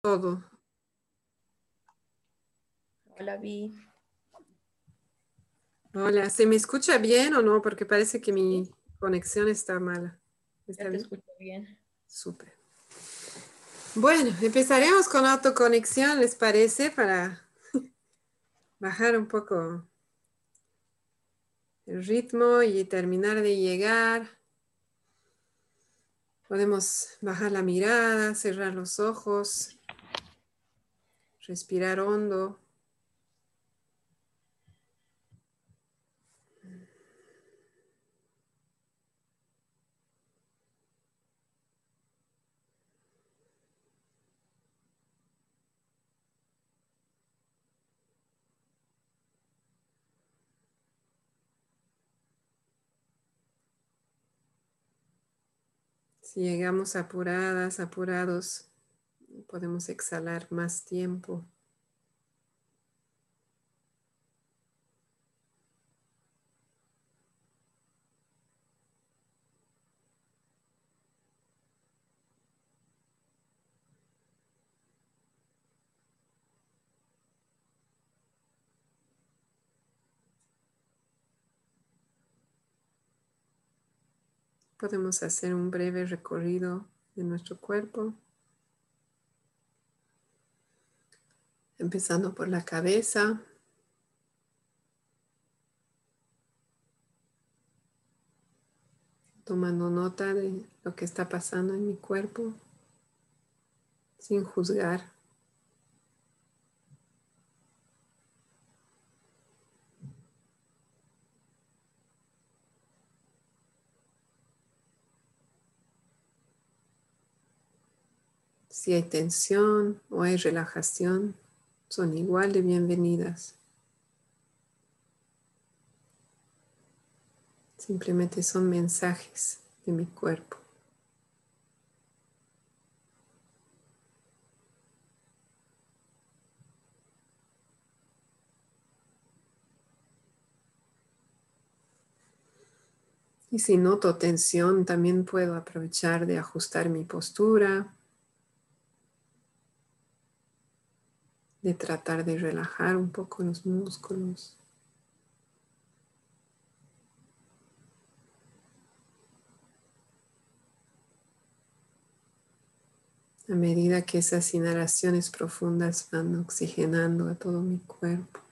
todo. Hola, Vi. Hola, ¿se me escucha bien o no? Porque parece que mi conexión está mala. ¿Está ya te escucho bien. Súper. Bueno, empezaremos con autoconexión, ¿les parece? Para bajar un poco el ritmo y terminar de llegar. Podemos bajar la mirada, cerrar los ojos, respirar hondo. Si llegamos apuradas, apurados, podemos exhalar más tiempo. Podemos hacer un breve recorrido de nuestro cuerpo, empezando por la cabeza. tomando nota de lo que está pasando en mi cuerpo sin juzgar. Si hay tensión o hay relajación, son igual de bienvenidas. Simplemente son mensajes de mi cuerpo. Y si noto tensión, también puedo aprovechar de ajustar mi postura de tratar de relajar un poco los músculos. A medida que esas inhalaciones profundas van oxigenando a todo mi cuerpo.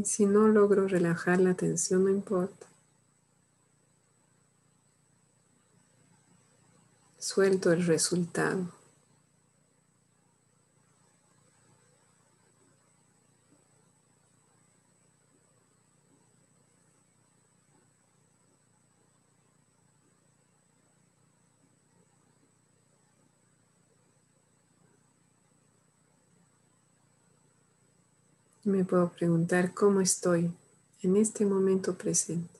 Y si no logro relajar la tensión, no importa. Suelto el resultado. Me puedo preguntar cómo estoy en este momento presente.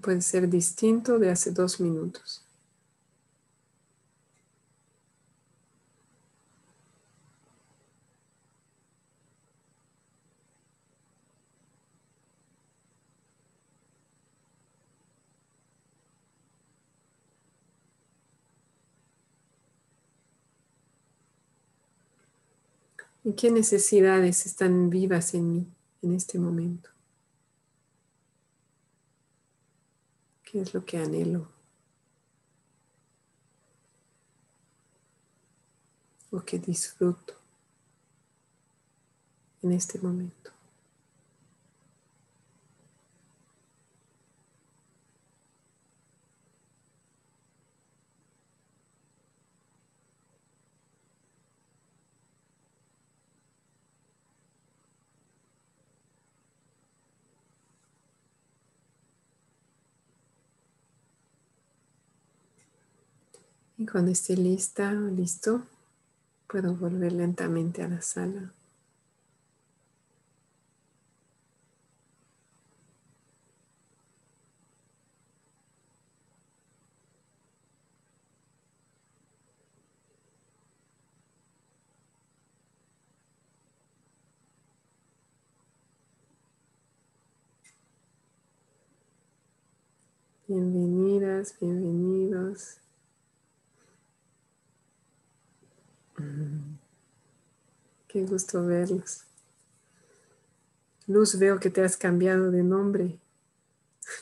Puede ser distinto de hace dos minutos. ¿Y qué necesidades están vivas en mí en este momento? ¿Qué es lo que anhelo? ¿O que disfruto en este momento? Cuando esté lista o listo, puedo volver lentamente a la sala. Bienvenidas, bienvenidos. Qué gusto verlos. Luz, veo que te has cambiado de nombre.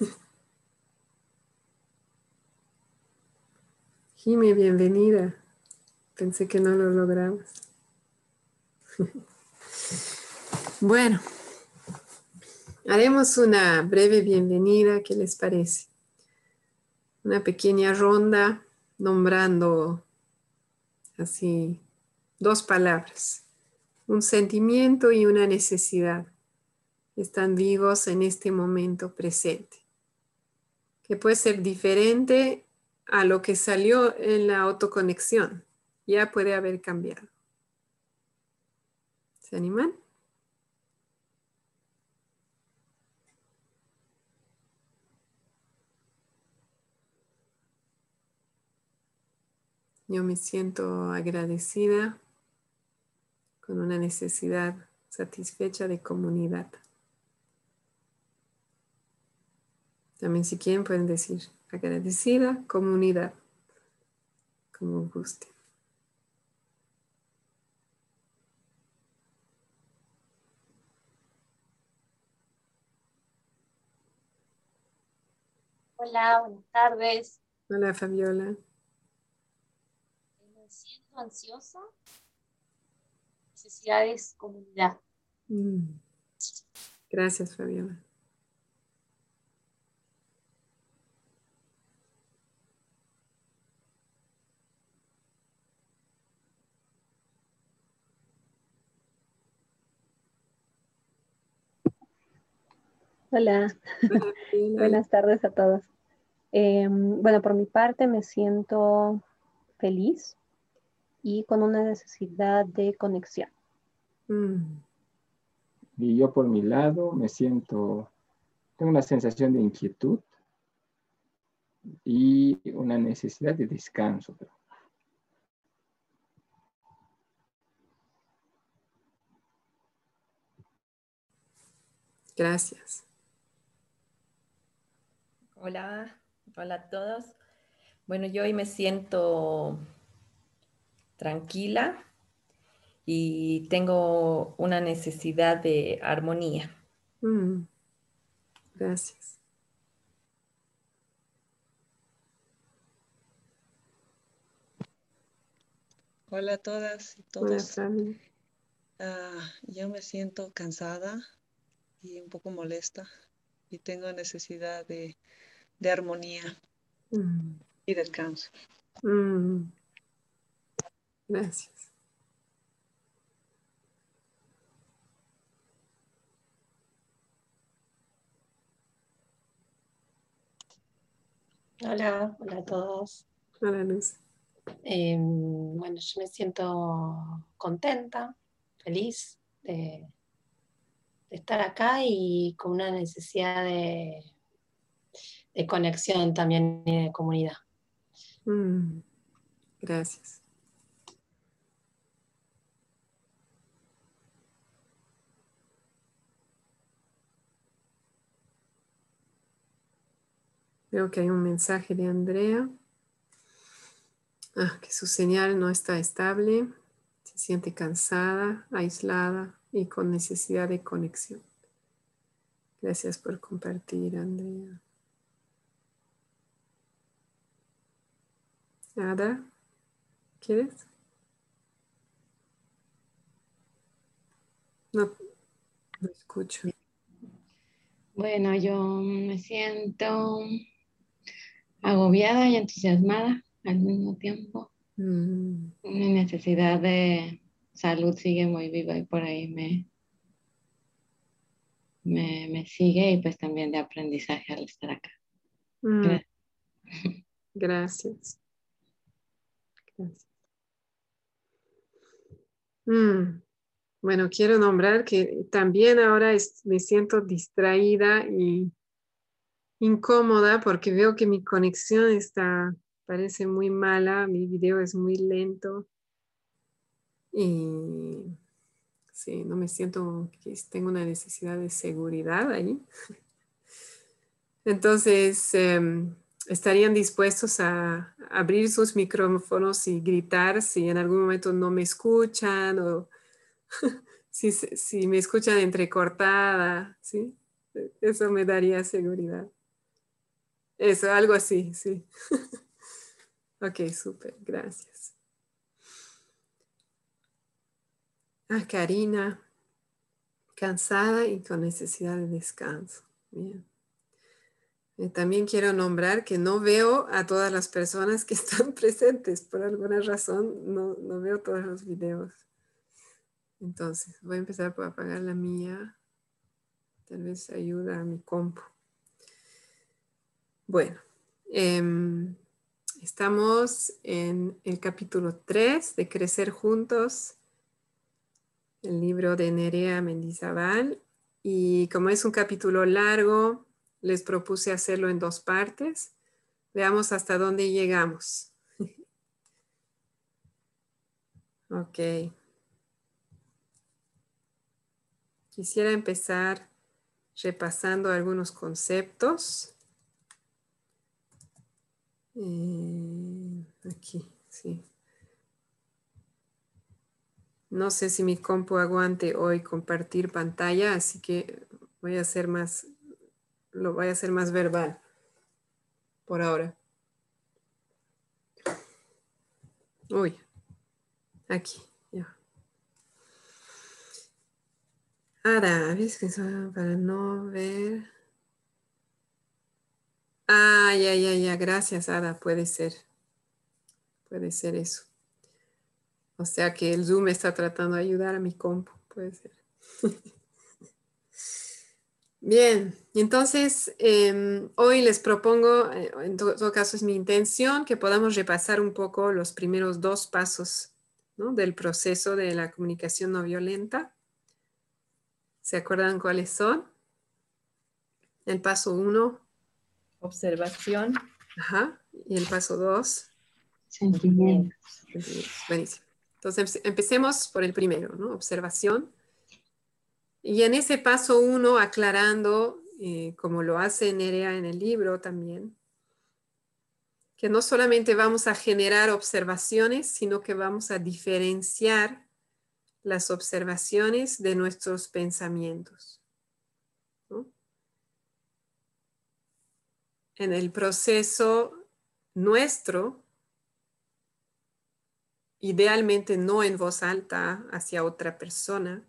Jime, bienvenida. Pensé que no lo logramos. bueno, haremos una breve bienvenida. ¿Qué les parece? Una pequeña ronda nombrando así dos palabras, un sentimiento y una necesidad. Están vivos en este momento presente, que puede ser diferente a lo que salió en la autoconexión. Ya puede haber cambiado. ¿Se animan? Yo me siento agradecida con una necesidad satisfecha de comunidad. También si quieren pueden decir agradecida comunidad, como guste. Hola, buenas tardes. Hola, Fabiola siento ansiosa, necesidades comunidad. Mm. Gracias, Fabiola. Hola, buenas tardes a todos. Em, bueno, por mi parte me siento feliz y con una necesidad de conexión. Mm. Y yo por mi lado me siento, tengo una sensación de inquietud y una necesidad de descanso. Gracias. Hola, hola a todos. Bueno, yo hoy me siento tranquila y tengo una necesidad de armonía. Mm. Gracias. Hola a todas y todos. Ah, yo me siento cansada y un poco molesta y tengo necesidad de, armonía mm. y descanso. Mm. Gracias. Hola, hola a todos. Hola Luz. Em, bueno, yo me siento contenta, feliz de, estar acá y con una necesidad de, conexión también y de comunidad. Mm, gracias. Veo que hay un mensaje de Andrea. Ah, que su señal no está estable, se siente cansada, aislada y con necesidad de conexión. Gracias por compartir, Andrea. Ada, ¿quieres? No, no escucho. Bueno, yo me siento agobiada y entusiasmada al mismo tiempo. Mm. Mi necesidad de salud sigue muy viva y por ahí me, me, sigue y pues también de aprendizaje al estar acá. Mm. Gracias. Gracias. Mm. Bueno, quiero nombrar que también ahora me siento distraída y incómoda porque veo que mi conexión está, parece muy mala, mi video es muy lento y sí, no me siento que tengo una necesidad de seguridad ahí. Entonces, em, estarían dispuestos a abrir sus micrófonos y gritar si en algún momento no me escuchan o si, si me escuchan entrecortada, ¿sí? Eso me daría seguridad. Eso, algo así, sí. ok, súper, gracias. Ah, Karina, cansada y con necesidad de descanso. Bien. Eh, también quiero nombrar que no veo a todas las personas que están presentes. Por alguna razón no, no veo todos los videos. Entonces, voy a empezar por apagar la mía. Tal vez ayuda a mi compu. Bueno, em, estamos en el capítulo 3 de Crecer Juntos, el libro de Nerea Mendizábal. Y como es un capítulo largo, les propuse hacerlo en dos partes. Veamos hasta dónde llegamos. ok. Quisiera empezar repasando algunos conceptos. Eh, aquí, sí. No sé si mi compu aguante hoy compartir pantalla, así que voy a hacer más lo voy a hacer más verbal por ahora. Uy, aquí, ya. Ahora, ¿ves que para no ver? Ah, ya, ya, ya, gracias, Ada, puede ser. Puede ser eso. O sea que el Zoom está tratando de ayudar a mi compu, puede ser. Bien, entonces em, hoy les propongo, eh, en todo caso es mi intención, que podamos repasar un poco los primeros dos pasos del proceso de la comunicación no violenta. ¿Se acuerdan cuáles son? El paso uno. Observación. Ajá. Y el paso dos. Sentimientos. Buenísimo. Entonces empecemos por el primero, ¿no? Observación. Y en ese paso uno, aclarando, eh, como lo hace Nerea en el libro también, que no solamente vamos a generar observaciones, sino que vamos a diferenciar las observaciones de nuestros pensamientos. En el proceso nuestro, idealmente no en voz alta hacia otra persona,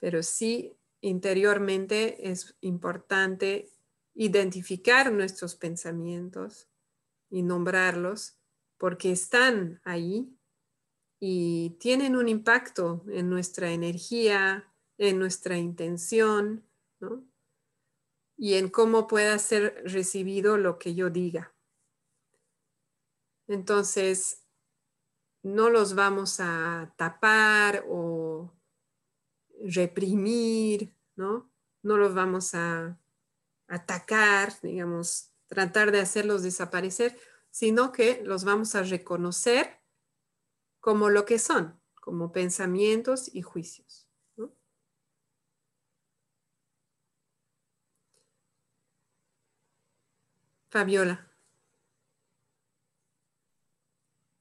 pero sí interiormente es importante identificar nuestros pensamientos y nombrarlos porque están ahí y tienen un impacto en nuestra energía, en nuestra intención, ¿no? Y en cómo pueda ser recibido lo que yo diga. Entonces, no los vamos a tapar o reprimir, ¿no? No los vamos a atacar, digamos, tratar de hacerlos desaparecer, sino que los vamos a reconocer como lo que son, como pensamientos y juicios. Fabiola.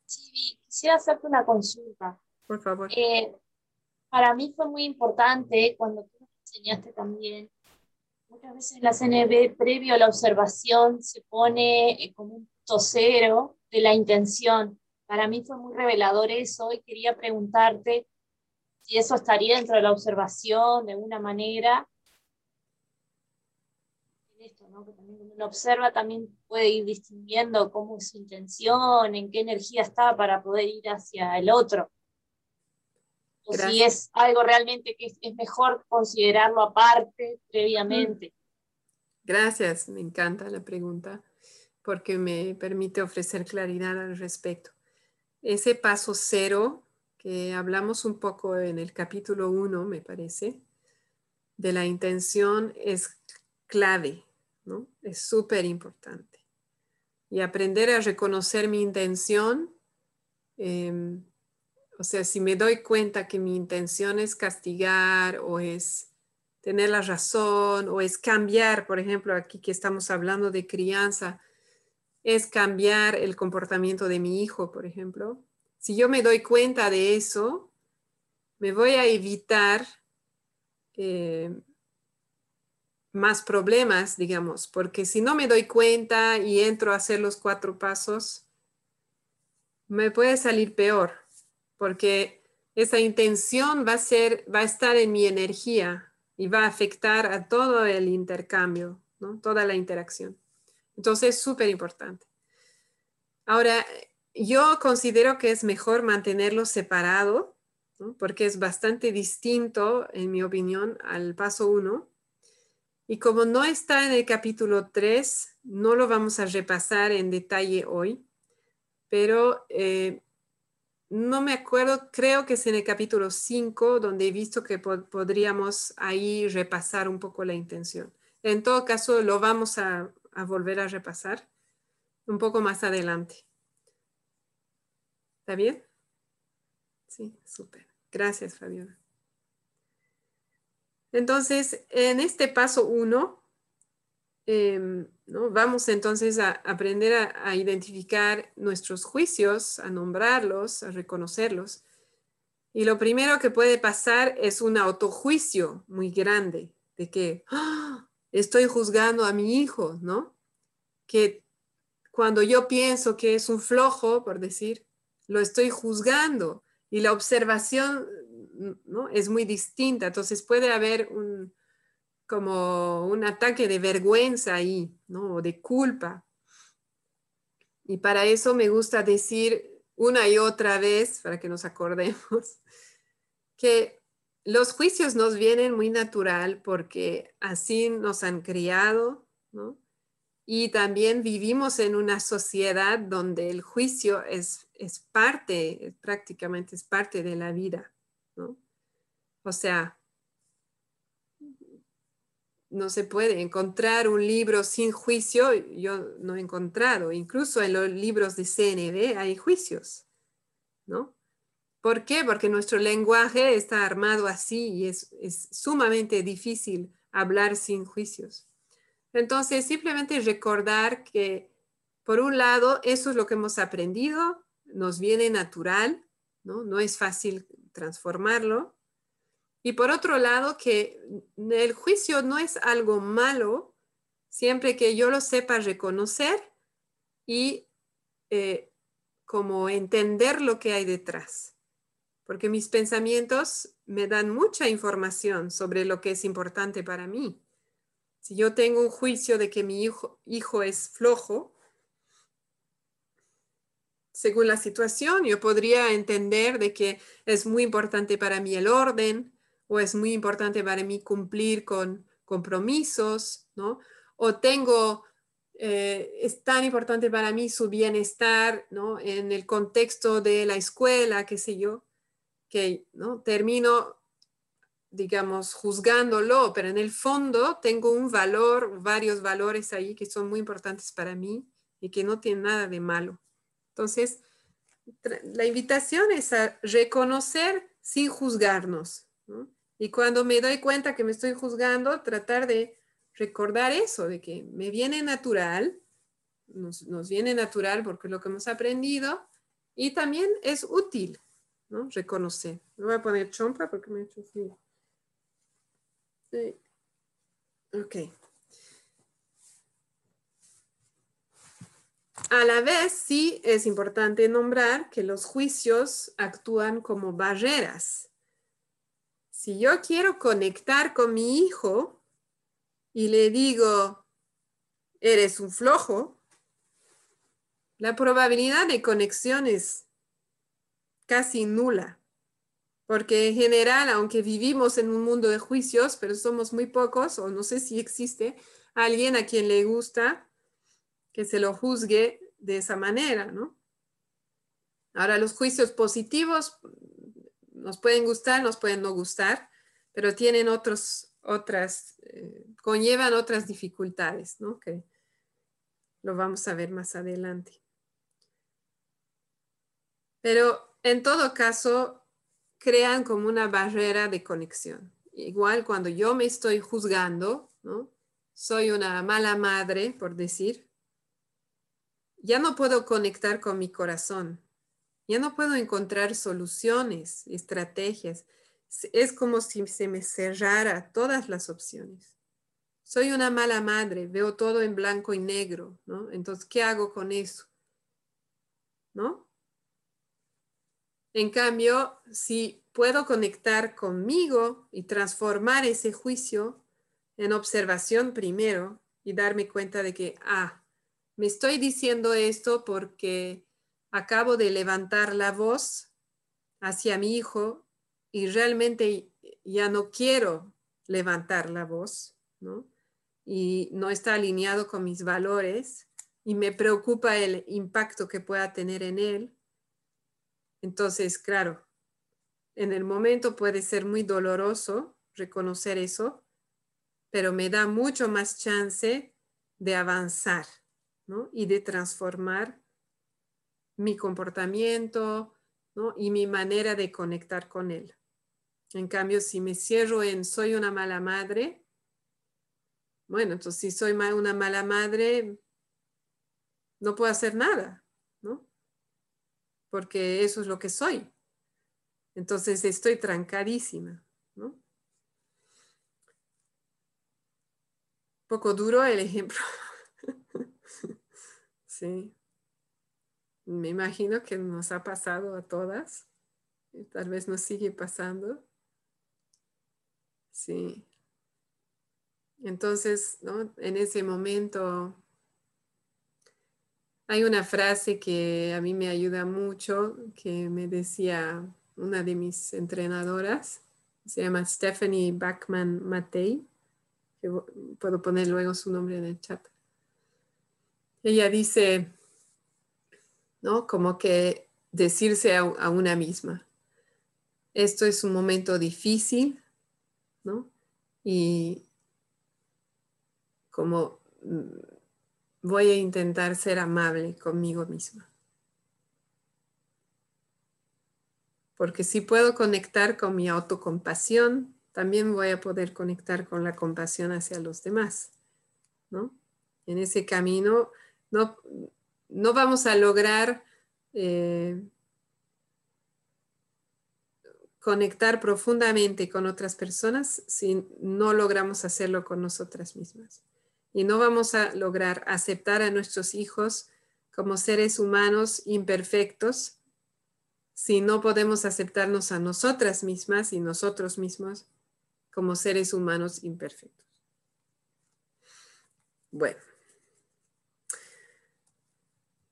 Sí, quisiera hacerte una consulta. Por favor. Eh, para mí fue muy importante cuando tú nos enseñaste también. Muchas veces la CNB, previo a la observación, se pone eh, como un punto cero de la intención. Para mí fue muy revelador eso y quería preguntarte si eso estaría dentro de la observación de alguna manera. Esto, ¿no? Que también cuando uno observa también puede ir distinguiendo cómo es su intención, en qué energía está para poder ir hacia el otro o si es algo realmente que es, mejor considerarlo aparte previamente. Gracias, me encanta la pregunta porque me permite ofrecer claridad al respecto. Ese paso cero que hablamos un poco en el capítulo uno, me parece, de la intención es clave, Es súper importante. Y aprender a reconocer mi intención em, o sea, si me doy cuenta que mi intención es castigar o es tener la razón o es cambiar, por ejemplo, aquí que estamos hablando de crianza, es cambiar el comportamiento de mi hijo, por ejemplo. Si yo me doy cuenta de eso, me voy a evitar eh, más problemas, digamos, porque si no me doy cuenta y entro a hacer los cuatro pasos, me puede salir peor, porque esa intención va a ser, va a estar en mi energía y va a afectar a todo el intercambio, ¿no? toda la interacción. Entonces, es súper importante. Ahora, yo considero que es mejor mantenerlo separado, porque es bastante distinto, en mi opinión, al paso uno. Y como no está en el capítulo 3, no lo vamos a repasar en detalle hoy, pero eh, no me acuerdo, creo que es en el capítulo 5 donde he visto que podríamos ahí repasar un poco la intención. En todo caso, lo vamos a, a volver a repasar un poco más adelante. ¿Está bien? Sí, súper. Gracias, Fabiola. Entonces, en este paso 1, em, ¿no? vamos entonces a aprender a, identificar nuestros juicios, a nombrarlos, a reconocerlos. Y lo primero que puede pasar es un autojuicio muy grande de que ¡Ah! estoy juzgando a mi hijo, ¿no? Que cuando yo pienso que es un flojo, por decir, lo estoy juzgando y la observación ¿no? es muy distinta. Entonces puede haber un, como un ataque de vergüenza ahí, ¿no? De culpa. Y para eso me gusta decir una y otra vez, para que nos acordemos, que los juicios nos vienen muy natural porque así nos han criado. Y también vivimos en una sociedad donde el juicio es parte, prácticamente es parte de la vida, ¿no? O sea, no se puede encontrar un libro sin juicio, yo no he encontrado, incluso en los libros de CNB hay juicios, ¿no? ¿Por qué? Porque nuestro lenguaje está armado así y es, es sumamente difícil hablar sin juicios. Entonces, simplemente recordar que, por un lado, eso es lo que hemos aprendido, nos viene natural, ¿no? No es fácil transformarlo. Y por otro lado, que el juicio no es algo malo, siempre que yo lo sepa reconocer y eh, como entender lo que hay detrás. Porque mis pensamientos me dan mucha información sobre lo que es importante para mí. Si yo tengo un juicio de que mi hijo, hijo es flojo, según la situación, yo podría entender de que es muy importante para mí el orden o es muy importante para mí cumplir con compromisos, ¿no? O tengo, eh, es tan importante para mí su bienestar, ¿no? En el contexto de la escuela, qué sé yo, que, ¿no? Termino digamos, juzgándolo, pero en el fondo tengo un valor, varios valores ahí que son muy importantes para mí y que no tienen nada de malo. Entonces, la invitación es a reconocer sin juzgarnos. Y cuando me doy cuenta que me estoy juzgando, tratar de recordar eso, de que me viene natural, nos, nos viene natural porque es lo que hemos aprendido, y también es útil, ¿no? Reconocer. Me voy a poner chompa porque me he hecho frío. Ok. A la vez, sí es importante nombrar que los juicios actúan como barreras. Si yo quiero conectar con mi hijo y le digo, eres un flojo, la probabilidad de conexión es casi nula porque en general, aunque vivimos en un mundo de juicios, pero somos muy pocos, o no sé si existe alguien a quien le gusta que se lo juzgue de esa manera, ¿no? Ahora, los juicios positivos nos pueden gustar, nos pueden no gustar, pero tienen otros, otras, eh, conllevan otras dificultades, ¿no? Que lo vamos a ver más adelante. Pero en todo caso, crean como una barrera de conexión. Igual cuando yo me estoy juzgando, ¿no? soy una mala madre, por decir, ya no puedo conectar con mi corazón, ya no puedo encontrar soluciones, estrategias. Es como si se me cerrara todas las opciones. Soy una mala madre, veo todo en blanco y negro, ¿no? Entonces, ¿qué hago con eso? ¿No? En cambio, si puedo conectar conmigo y transformar ese juicio en observación primero y darme cuenta de que, ah, me estoy diciendo esto porque acabo de levantar la voz hacia mi hijo y realmente ya no quiero levantar la voz, ¿no? Y no está alineado con mis valores y me preocupa el impacto que pueda tener en él. Entonces, claro, en el momento puede ser muy doloroso reconocer eso, pero me da mucho más chance de avanzar y de transformar mi comportamiento y mi manera de conectar con él. En cambio, si me cierro en soy una mala madre, bueno, entonces si soy una mala madre, no puedo hacer nada, ¿no? Porque eso es lo que soy. Entonces estoy trancadísima, ¿no? Poco duro el ejemplo. Sí. Me imagino que nos ha pasado a todas. Y tal vez nos sigue pasando. Sí. Entonces, ¿no? en ese momento hay una frase que a mí me ayuda mucho, que me decía una de mis entrenadoras, se llama Stephanie Backman Matei, que puedo poner luego su nombre en el chat ella dice, ¿no? Como que decirse a, una misma, esto es un momento difícil, ¿no? Y como mm, voy a intentar ser amable conmigo misma. Porque si puedo conectar con mi autocompasión, también voy a poder conectar con la compasión hacia los demás, ¿no? En ese camino no, no vamos a lograr eh, conectar profundamente con otras personas si no logramos hacerlo con nosotras mismas. Y no vamos a lograr aceptar a nuestros hijos como seres humanos imperfectos si no podemos aceptarnos a nosotras mismas y nosotros mismos como seres humanos imperfectos. Bueno.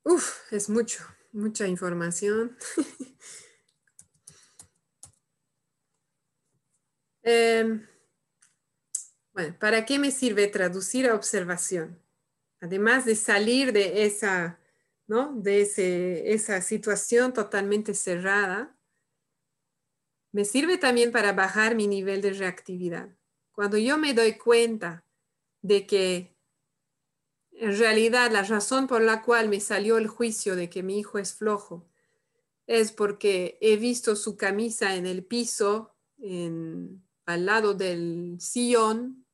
Uf, es mucho, mucha información. Em, bueno, ¿para qué me sirve traducir a observación? Además de salir de esa, ¿no? De esa situación totalmente cerrada, me sirve también para bajar mi nivel de reactividad. Cuando yo me doy cuenta de que en realidad, la razón por la cual me salió el juicio de que mi hijo es flojo es porque he visto su camisa en el piso, al lado del sillón,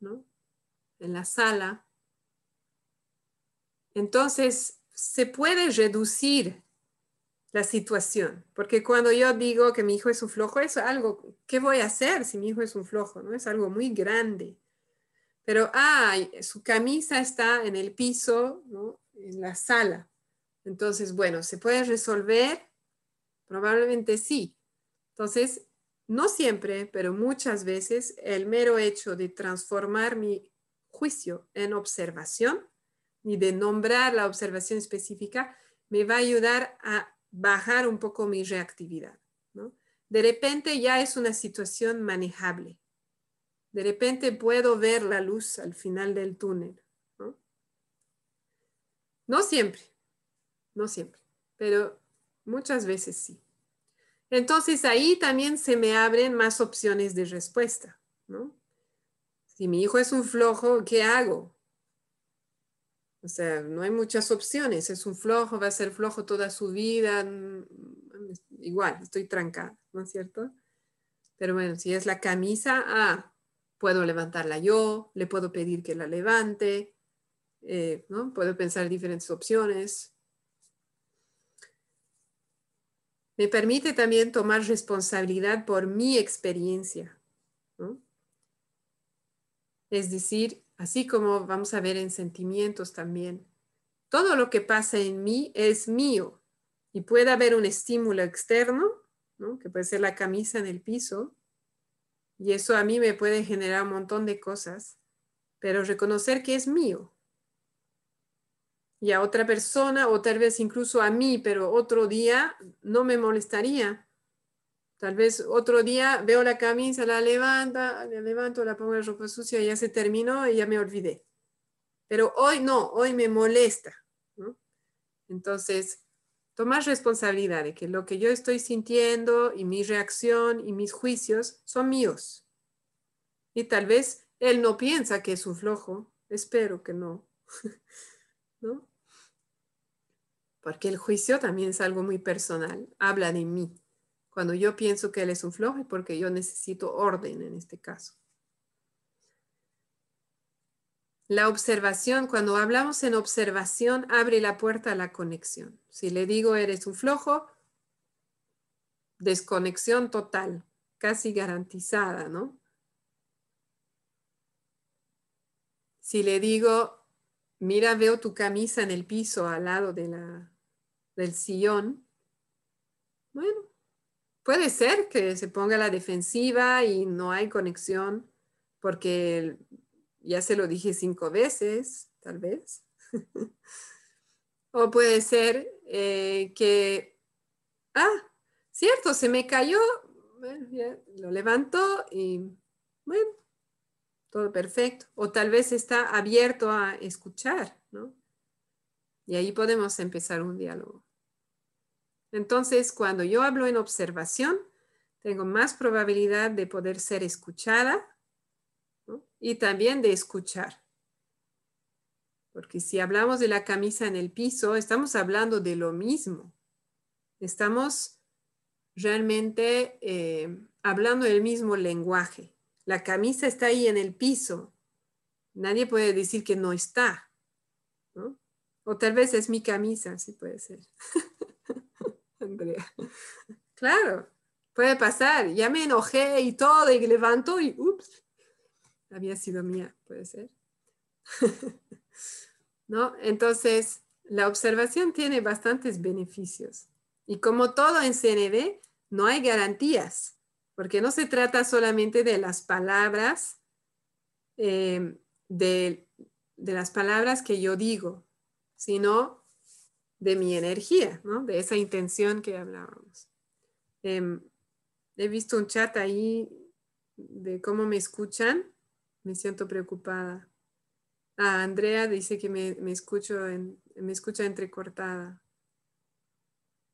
en la sala. Entonces, se puede reducir la situación, porque cuando yo digo que mi hijo es un flojo, es algo, ¿qué voy a hacer si mi hijo es un flojo? ¿no? Es algo muy grande. Pero, ah, su camisa está en el piso, en la sala. Entonces, bueno, ¿se puede resolver? Probablemente sí. Entonces, no siempre, pero muchas veces el mero hecho de transformar mi juicio en observación y de nombrar la observación específica me va a ayudar a bajar un poco mi reactividad. De repente ya es una situación manejable. De repente puedo ver la luz al final del túnel. ¿no? siempre, no siempre, pero muchas veces sí. Entonces ahí también se me abren más opciones de respuesta. ¿no? Si mi hijo es un flojo, ¿qué hago? O sea, no hay muchas opciones. Es un flojo, va a ser flojo toda su vida. Mm, igual, estoy trancada, ¿no es cierto? Pero bueno, si es la camisa, ah, puedo levantarla yo, le puedo pedir que la levante, eh, ¿no? puedo pensar diferentes opciones. Me permite también tomar responsabilidad por mi experiencia. ¿no? Es decir, así como vamos a ver en sentimientos también, todo lo que pasa en mí es mío y puede haber un estímulo externo, ¿no? que puede ser la camisa en el piso, y eso a mí me puede generar un montón de cosas, pero reconocer que es mío. Y a otra persona, o tal vez incluso a mí, pero otro día no me molestaría. Tal vez otro día veo la camisa, la levanta, la levanto, la pongo en ropa sucia, ya se terminó y ya me olvidé. Pero hoy no, hoy me molesta. Entonces, tomar responsabilidad de que lo que yo estoy sintiendo y mi reacción y mis juicios son míos. Y tal vez él no piensa que es un flojo, espero que no. ¿No? Porque el juicio también es algo muy personal, habla de mí. Cuando yo pienso que él es un flojo porque yo necesito orden en este caso. La observación, cuando hablamos en observación, abre la puerta a la conexión. Si le digo eres un flojo, desconexión total, casi garantizada, ¿no? Si le digo, mira, veo tu camisa en el piso al lado de la, del sillón, bueno, puede ser que se ponga la defensiva y no hay conexión porque ya se lo dije cinco veces, tal vez. o puede ser eh, que, ah, cierto, se me cayó, lo levantó y bueno, todo perfecto. O tal vez está abierto a escuchar, ¿no? Y ahí podemos empezar un diálogo. Entonces, cuando yo hablo en observación, tengo más probabilidad de poder ser escuchada y también de escuchar. Porque si hablamos de la camisa en el piso, estamos hablando de lo mismo. Estamos realmente eh, hablando el mismo lenguaje. La camisa está ahí en el piso. Nadie puede decir que no está. O tal vez es mi camisa, sí puede ser. Andrea. Claro, puede pasar. Ya me enojé y todo y levanto y ups, había sido mía, puede ser. ¿No? Entonces, la observación tiene bastantes beneficios. Y como todo en CNB, no hay garantías, porque no se trata solamente de las palabras, eh, de, de las palabras que yo digo, sino de mi energía, ¿no? de esa intención que hablábamos. Em, he visto un chat ahí de cómo me escuchan. Me siento preocupada. Ah, Andrea dice que me, escucho en, me escucha entrecortada.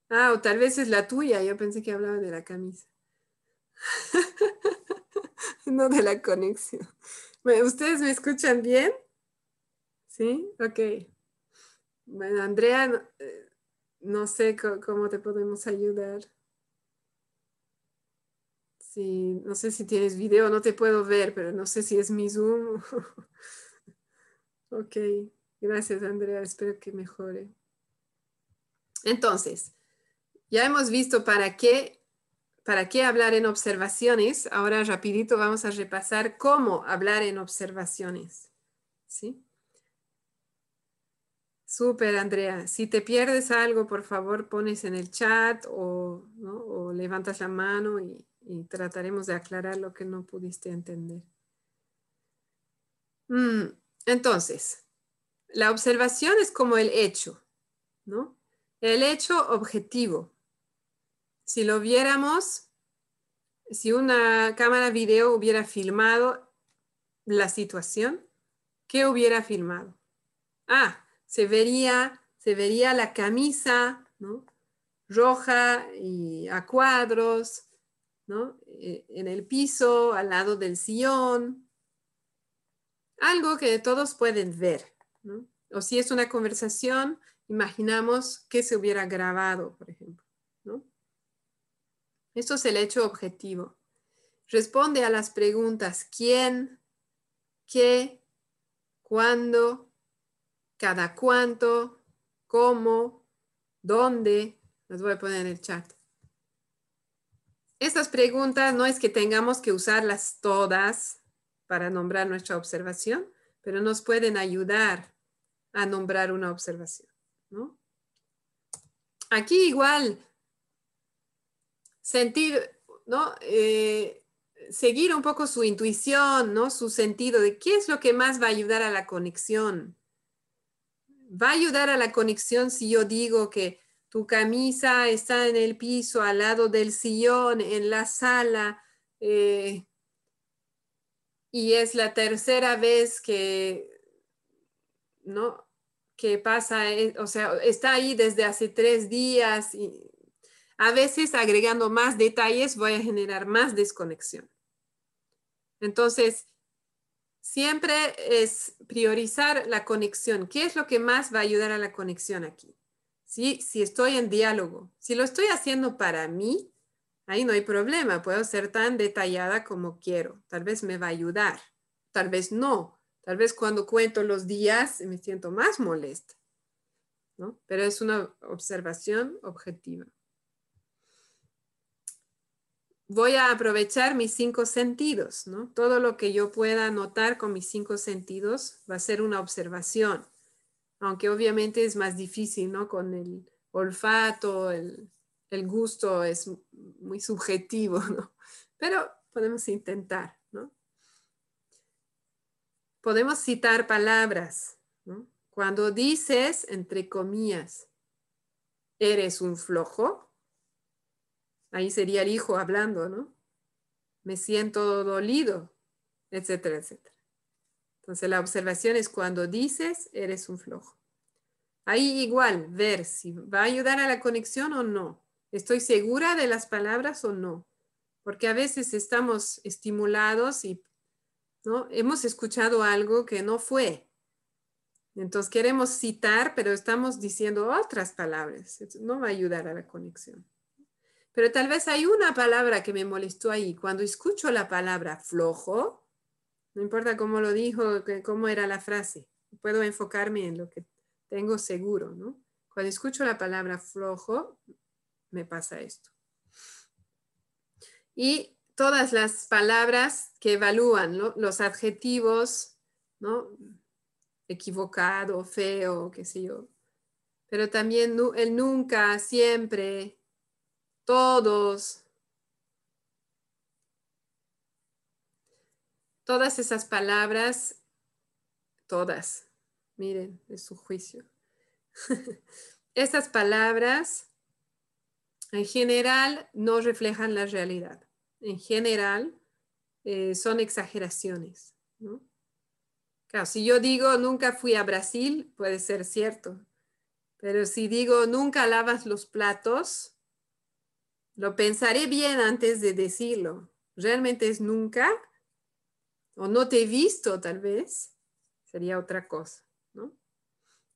Ah, o tal vez es la tuya. Yo pensé que hablaba de la camisa. no de la conexión. ¿Ustedes me escuchan bien? ¿Sí? Ok. Bueno, Andrea, eh, no sé cómo te podemos ayudar. No sé si tienes video, no te puedo ver, pero no sé si es mi Zoom. ok, gracias Andrea, espero que mejore. Entonces, ya hemos visto para qué, para qué hablar en observaciones. Ahora rapidito vamos a repasar cómo hablar en observaciones. ¿Sí? Súper, Andrea. Si te pierdes algo, por favor, pones en el chat o, levantas la mano y, trataremos de aclarar lo que no pudiste entender. Mm, entonces, la observación es como el hecho, ¿no? El hecho objetivo. Si lo viéramos, si una cámara video hubiera filmado la situación, ¿qué hubiera filmado? Ah, se vería, se vería la camisa roja y a cuadros e, en el piso, al lado del sillón. Algo que todos pueden ver. O si es una conversación, imaginamos que se hubiera grabado, por ejemplo. Esto es el hecho objetivo. Responde a las preguntas quién, qué, cuándo, cada cuánto, cómo, dónde, las voy a poner en el chat. Estas preguntas no es que tengamos que usarlas todas para nombrar nuestra observación, pero nos pueden ayudar a nombrar una observación. ¿no? Aquí igual, sentir, ¿no? Eh, seguir un poco su intuición, ¿no? Su sentido de qué es lo que más va a ayudar a la conexión. Va a ayudar a la conexión si yo digo que tu camisa está en el piso, al lado del sillón, en la sala, eh, y es la tercera vez que, ¿no? Que pasa, eh, o sea, está ahí desde hace tres días y a veces agregando más detalles voy a generar más desconexión. Entonces, siempre es priorizar la conexión. ¿Qué es lo que más va a ayudar a la conexión aquí? Si, estoy en diálogo, si lo estoy haciendo para mí, ahí no hay problema, puedo ser tan detallada como quiero. Tal vez me va a ayudar, tal vez no. Tal vez cuando cuento los días me siento más molesta, ¿no? Pero es una observación objetiva voy a aprovechar mis cinco sentidos, ¿no? Todo lo que yo pueda notar con mis cinco sentidos va a ser una observación, aunque obviamente es más difícil, ¿no? Con el olfato, el, gusto es muy subjetivo, ¿no? Pero podemos intentar, ¿no? Podemos citar palabras, ¿no? Cuando dices, entre comillas, eres un flojo, Ahí sería el hijo hablando, ¿no? Me siento dolido, etcétera, etcétera. Entonces la observación es cuando dices, eres un flojo. Ahí igual, ver si va a ayudar a la conexión o no. ¿Estoy segura de las palabras o no? Porque a veces estamos estimulados y ¿no? hemos escuchado algo que no fue. Entonces queremos citar, pero estamos diciendo otras palabras. No va a ayudar a la conexión. Pero tal vez hay una palabra que me molestó ahí. Cuando escucho la palabra flojo, no importa cómo lo dijo, cómo era la frase, puedo enfocarme en lo que tengo seguro, ¿no? Cuando escucho la palabra flojo, me pasa esto. Y todas las palabras que evalúan los adjetivos, ¿no? Equivocado, feo, qué sé yo. Pero también el nunca, siempre, todos. Todas esas palabras, todas, miren, es su juicio. Esas palabras en general no reflejan la realidad. En general eh, son exageraciones. Claro, si yo digo nunca fui a Brasil, puede ser cierto. Pero si digo nunca lavas los platos, lo pensaré bien antes de decirlo. ¿Realmente es nunca? ¿O no te he visto tal vez? Sería otra cosa, ¿no?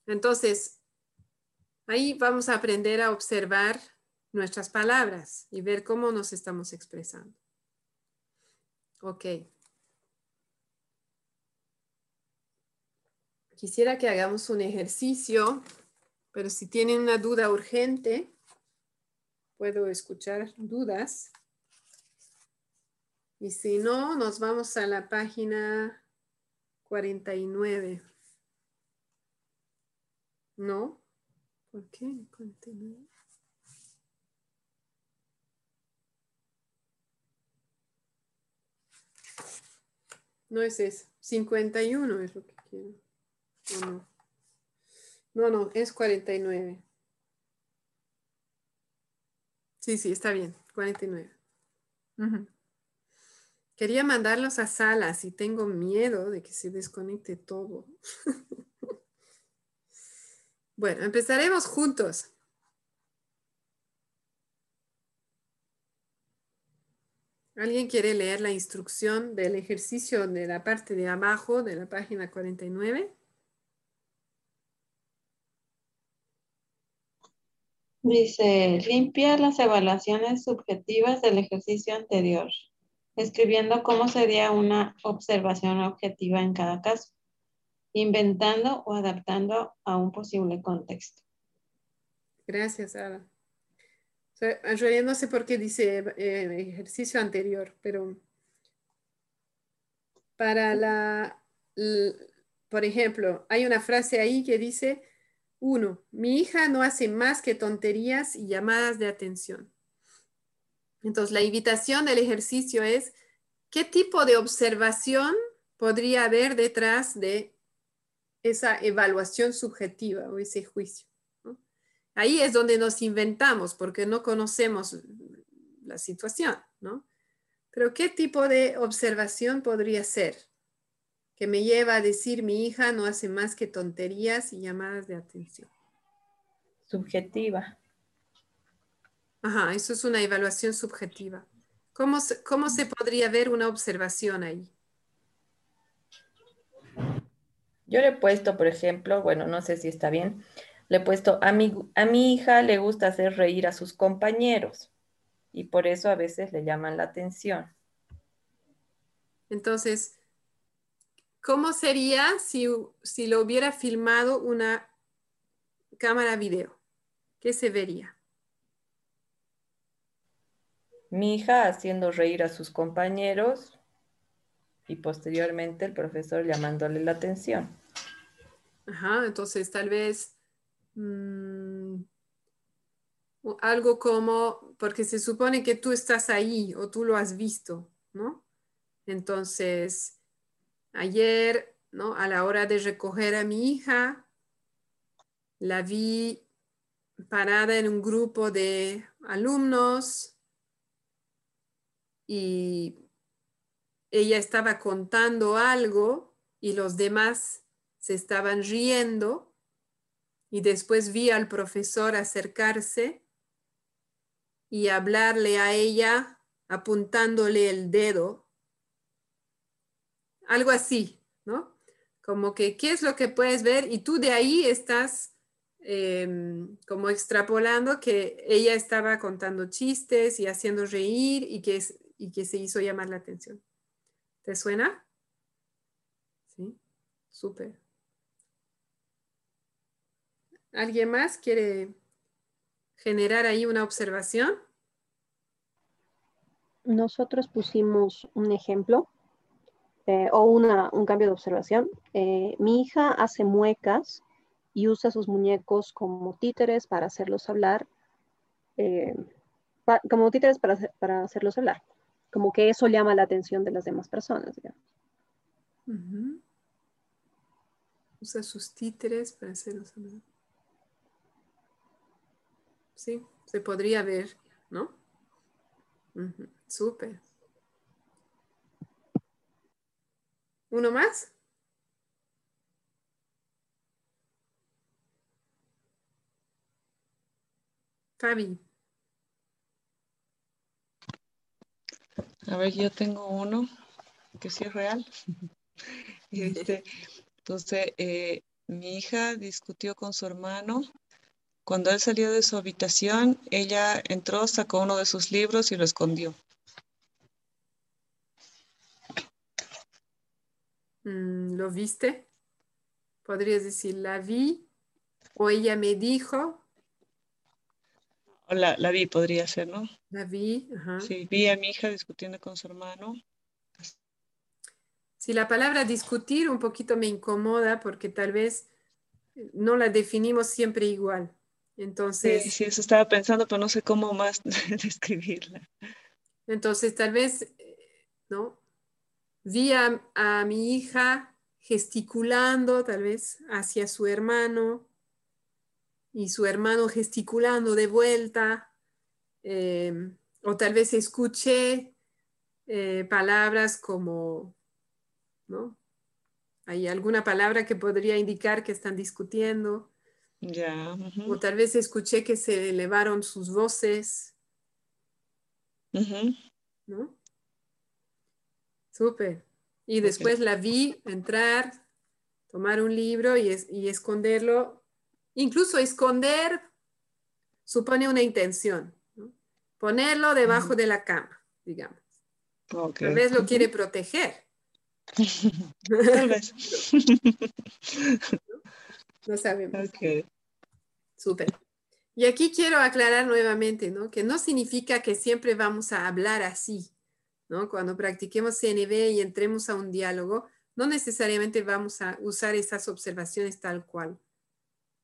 Entonces, ahí vamos a aprender a observar nuestras palabras y ver cómo nos estamos expresando. Ok. Quisiera que hagamos un ejercicio, pero si tienen una duda urgente, puedo escuchar dudas. Y si no, nos vamos a la página 49. ¿No? ¿Por qué 49? No es eso. 51 es lo que quiero. no? No, no, es 49. Sí, sí, está bien. 49. Quería mandarlos a salas y tengo miedo de que se desconecte todo. bueno, empezaremos juntos. ¿Alguien quiere leer la instrucción del ejercicio de la parte de abajo de la página 49? Dice, limpia las evaluaciones subjetivas del ejercicio anterior, escribiendo cómo sería una observación objetiva en cada caso, inventando o adaptando a un posible contexto. Gracias, Ada. en realidad no sé por qué dice eh, ejercicio anterior, pero para la, por ejemplo, hay una frase ahí que dice, uno, mi hija no hace más que tonterías y llamadas de atención. Entonces, la invitación del ejercicio es, ¿qué tipo de observación podría haber detrás de esa evaluación subjetiva o ese juicio? Ahí es donde nos inventamos porque no conocemos la situación, ¿no? Pero ¿qué tipo de observación podría ser? Que me lleva a decir mi hija no hace más que tonterías y llamadas de atención. Subjetiva. Ajá, eso es una evaluación subjetiva. ¿Cómo cómo se podría ver una observación ahí? Yo le he puesto, por ejemplo, bueno, no sé si está bien, le he puesto, a mi, a mi hija le gusta hacer reír a sus compañeros y por eso a veces le llaman la atención. Entonces, ¿cómo sería si, si lo hubiera filmado una cámara video? ¿Qué se vería? Mi hija haciendo reír a sus compañeros y posteriormente el profesor llamándole la atención. Ajá, entonces tal vez Mm, algo como, porque se supone que tú estás ahí o tú lo has visto, ¿no? Entonces, ayer, ¿no? A la hora de recoger a mi hija, la vi parada en un grupo de alumnos y ella estaba contando algo y los demás se estaban riendo y después vi al profesor acercarse y hablarle a ella apuntándole el dedo. Algo así, ¿no? Como que, ¿qué es lo que puedes ver? Y tú de ahí estás em, como extrapolando que ella estaba contando chistes y haciendo reír y que, y que se hizo llamar la atención. ¿Te suena? Sí, súper. ¿Alguien más quiere generar ahí una observación? Nosotros pusimos un ejemplo eh, o un cambio de observación. Eh, mi hija hace muecas y usa sus muñecos como títeres para hacerlos hablar, eh, como títeres para, hacerlos hablar. Como que eso llama la atención de las demás personas. Usa sus títeres para hacerlos hablar. Sí, se podría ver, ¿no? Súper. ¿Uno más? Fabi. A ver, yo tengo uno que sí es real. Este, entonces, eh, mi hija discutió con su hermano cuando él salió de su habitación, ella entró, sacó uno de sus libros y lo escondió. Mm, ¿Lo viste? Podrías decir, la vi o ella me dijo. La, vi, podría ser, ¿no? La vi, ajá. Sí, vi a mi hija discutiendo con su hermano. Si la palabra discutir un poquito me incomoda porque tal vez no la definimos siempre igual. Entonces. Sí, sí, eso estaba pensando, pero no sé cómo más describirla. Entonces, tal vez, ¿no? Vi a, mi hija gesticulando, tal vez, hacia su hermano, y su hermano gesticulando de vuelta, em, o tal vez escuché eh, palabras como, ¿no? Hay alguna palabra que podría indicar que están discutiendo. Ya. O tal vez escuché que se elevaron sus voces. ¿No? Súper. Y después la vi entrar, tomar un libro y, esconderlo. Incluso esconder supone una intención. Ponerlo debajo de la cama, digamos. Tal vez lo quiere proteger. Tal vez. No sabemos. Ok. Súper. Y aquí quiero aclarar nuevamente, ¿no? Que no significa que siempre vamos a hablar así, ¿no? Cuando practiquemos CNB y entremos a un diálogo, no necesariamente vamos a usar esas observaciones tal cual,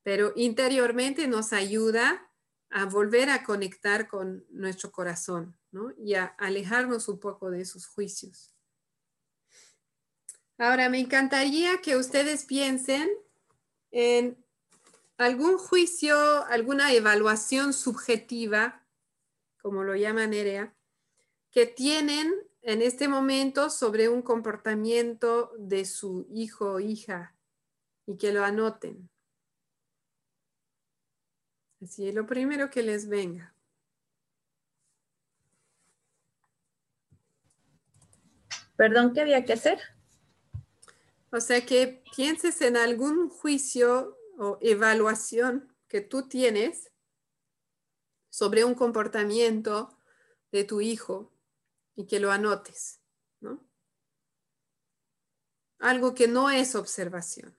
pero interiormente nos ayuda a volver a conectar con nuestro corazón, ¿no? Y a alejarnos un poco de esos juicios. Ahora, me encantaría que ustedes piensen en algún juicio, alguna evaluación subjetiva, como lo llama Nerea, que tienen en este momento sobre un comportamiento de su hijo o hija y que lo anoten. Así es lo primero que les venga. Perdón, ¿qué había que hacer? O sea que pienses en algún juicio o evaluación que tú tienes sobre un comportamiento de tu hijo y que lo anotes, ¿no? Algo que no es observación.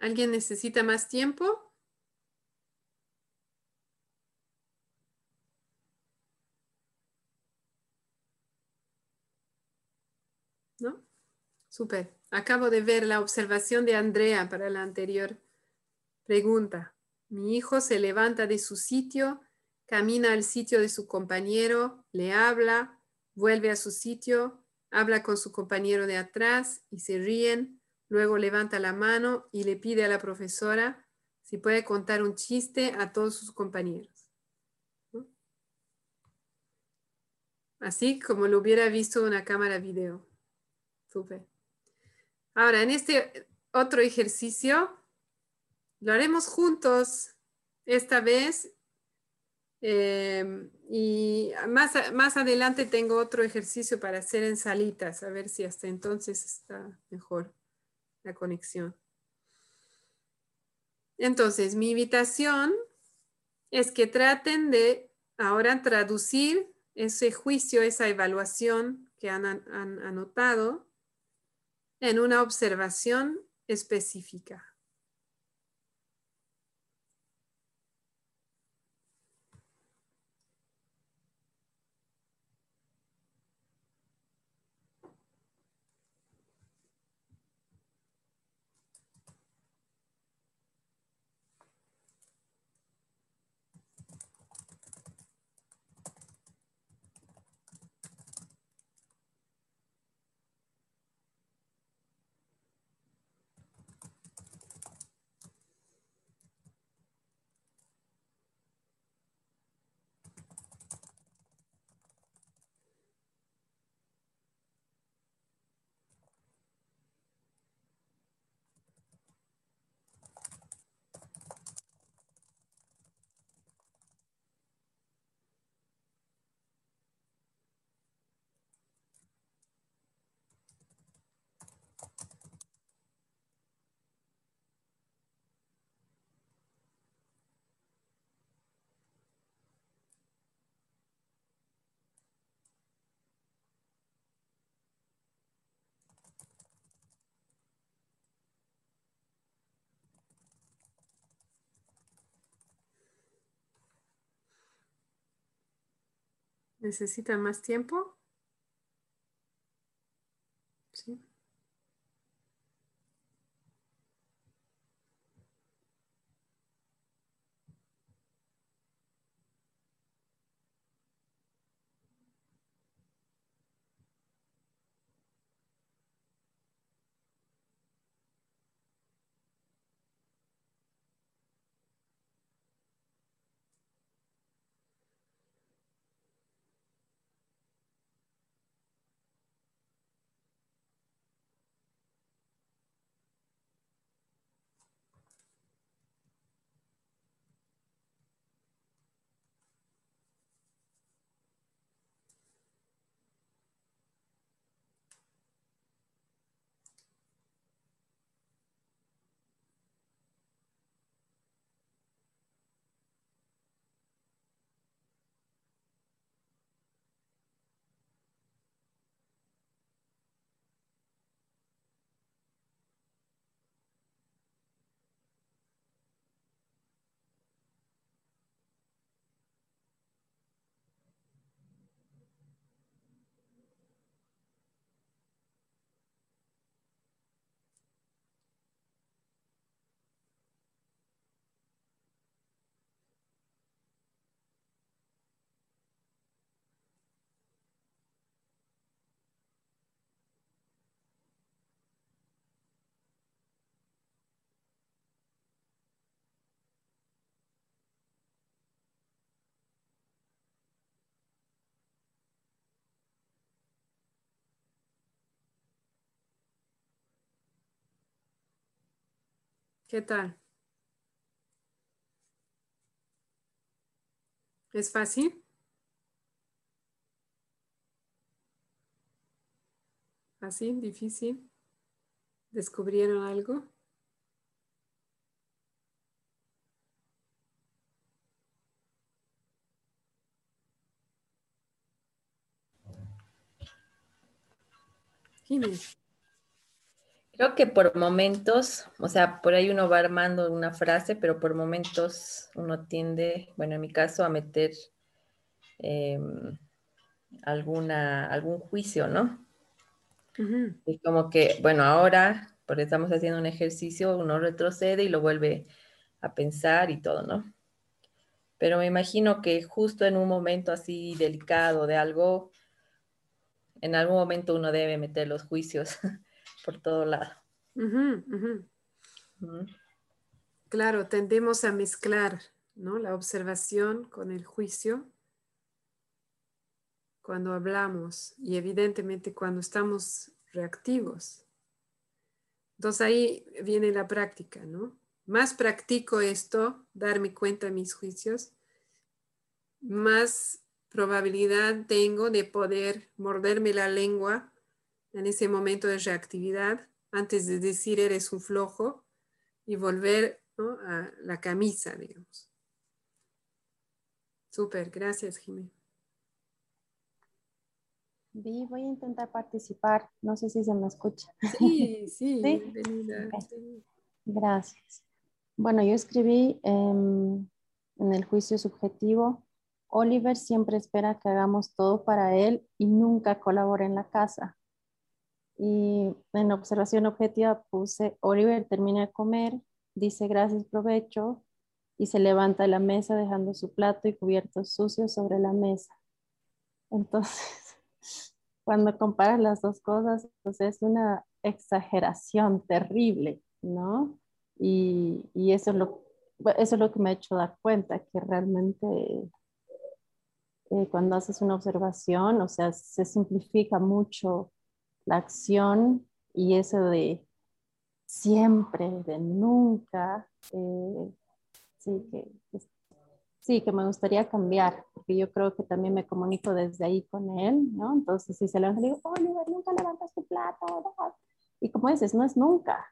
¿Alguien necesita más tiempo? ¿No? Súper. Acabo de ver la observación de Andrea para la anterior pregunta. Mi hijo se levanta de su sitio, camina al sitio de su compañero, le habla, vuelve a su sitio, habla con su compañero de atrás y se ríen Luego levanta la mano y le pide a la profesora si puede contar un chiste a todos sus compañeros. Así como lo hubiera visto una cámara video. Súper. Ahora, en este otro ejercicio, lo haremos juntos esta vez. Eh, y más, más adelante tengo otro ejercicio para hacer en salitas, a ver si hasta entonces está mejor la conexión. Entonces, mi invitación es que traten de ahora traducir ese juicio, esa evaluación que han, anotado en una observación específica. ¿Necesita más tiempo? ¿Qué tal? ¿Es fácil? ¿Fácil? ¿Difícil? ¿Descubrieron algo? Creo que por momentos, o sea, por ahí uno va armando una frase, pero por momentos uno tiende, bueno, en mi caso, a meter em, alguna, algún juicio, ¿no? Y como que, bueno, ahora, porque estamos haciendo un ejercicio, uno retrocede y lo vuelve a pensar y todo, ¿no? Pero me imagino que justo en un momento así delicado de algo, en algún momento uno debe meter los juicios por todo lado. Claro, tendemos a mezclar ¿no? la observación con el juicio cuando hablamos y evidentemente cuando estamos reactivos. Entonces ahí viene la práctica, ¿no? Más practico esto, darme cuenta de mis juicios, más probabilidad tengo de poder morderme la lengua en ese momento de reactividad antes de decir eres un flojo y volver a la camisa, digamos. Súper, gracias, Jiménez. Vi, voy a intentar participar. No sé si se me escucha. Sí, sí, bienvenida. Gracias. Bueno, yo escribí en el juicio subjetivo Oliver siempre espera que hagamos todo para él y nunca colabora en la casa. Y en observación objetiva puse, Oliver termina de comer, dice gracias, provecho, y se levanta de la mesa dejando su plato y cubiertos sucios sobre la mesa. Entonces, cuando comparas las dos cosas, pues es una exageración terrible, ¿no? Y, eso, es lo, eso es lo que me ha hecho dar cuenta, que realmente eh, cuando haces una observación, o sea, se simplifica mucho la acción y eso de siempre, de nunca, eh, sí, que, sí, que me gustaría cambiar, porque yo creo que también me comunico desde ahí con él, ¿no? Entonces, si se levanta, digo, Oliver, nunca levantas tu plato, y como dices, no es nunca.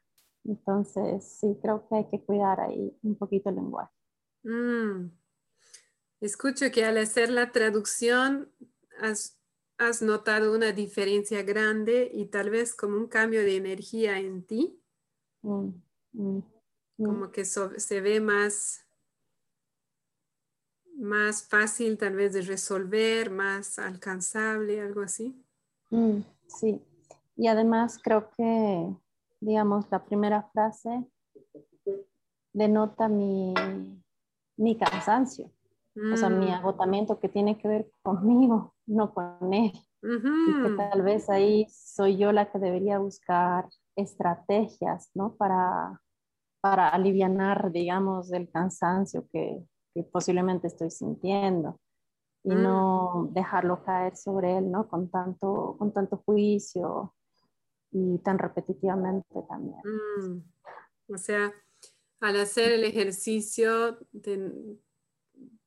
Entonces, sí, creo que hay que cuidar ahí un poquito el lenguaje. Mm. Escucho que al hacer la traducción notado una diferencia grande y tal vez como un cambio de energía en ti. Mm, mm, mm. como que se ve más, más fácil tal vez de resolver, más alcanzable, algo así. sí, y además creo que, digamos, la primera frase denota mi, mi cansancio. O sea, mi agotamiento que tiene que ver conmigo, no con él. Y que tal vez ahí soy yo la que debería buscar estrategias, ¿no? Para, para aliviar, digamos, el cansancio que, que posiblemente estoy sintiendo y no mm. dejarlo caer sobre él, ¿no? Con tanto, con tanto juicio y tan repetitivamente también. Mm. O sea, al hacer el ejercicio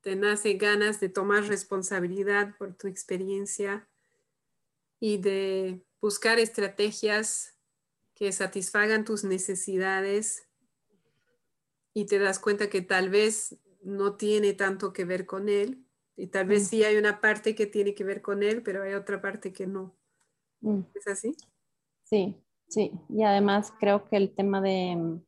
te nace ganas de tomar responsabilidad por tu experiencia y de buscar estrategias que satisfagan tus necesidades y te das cuenta que tal vez no tiene tanto que ver con él y tal vez mm. sí hay una parte que tiene que ver con él, pero hay otra parte que no. Mm. ¿Es así? Sí, sí. Y además creo que el tema de,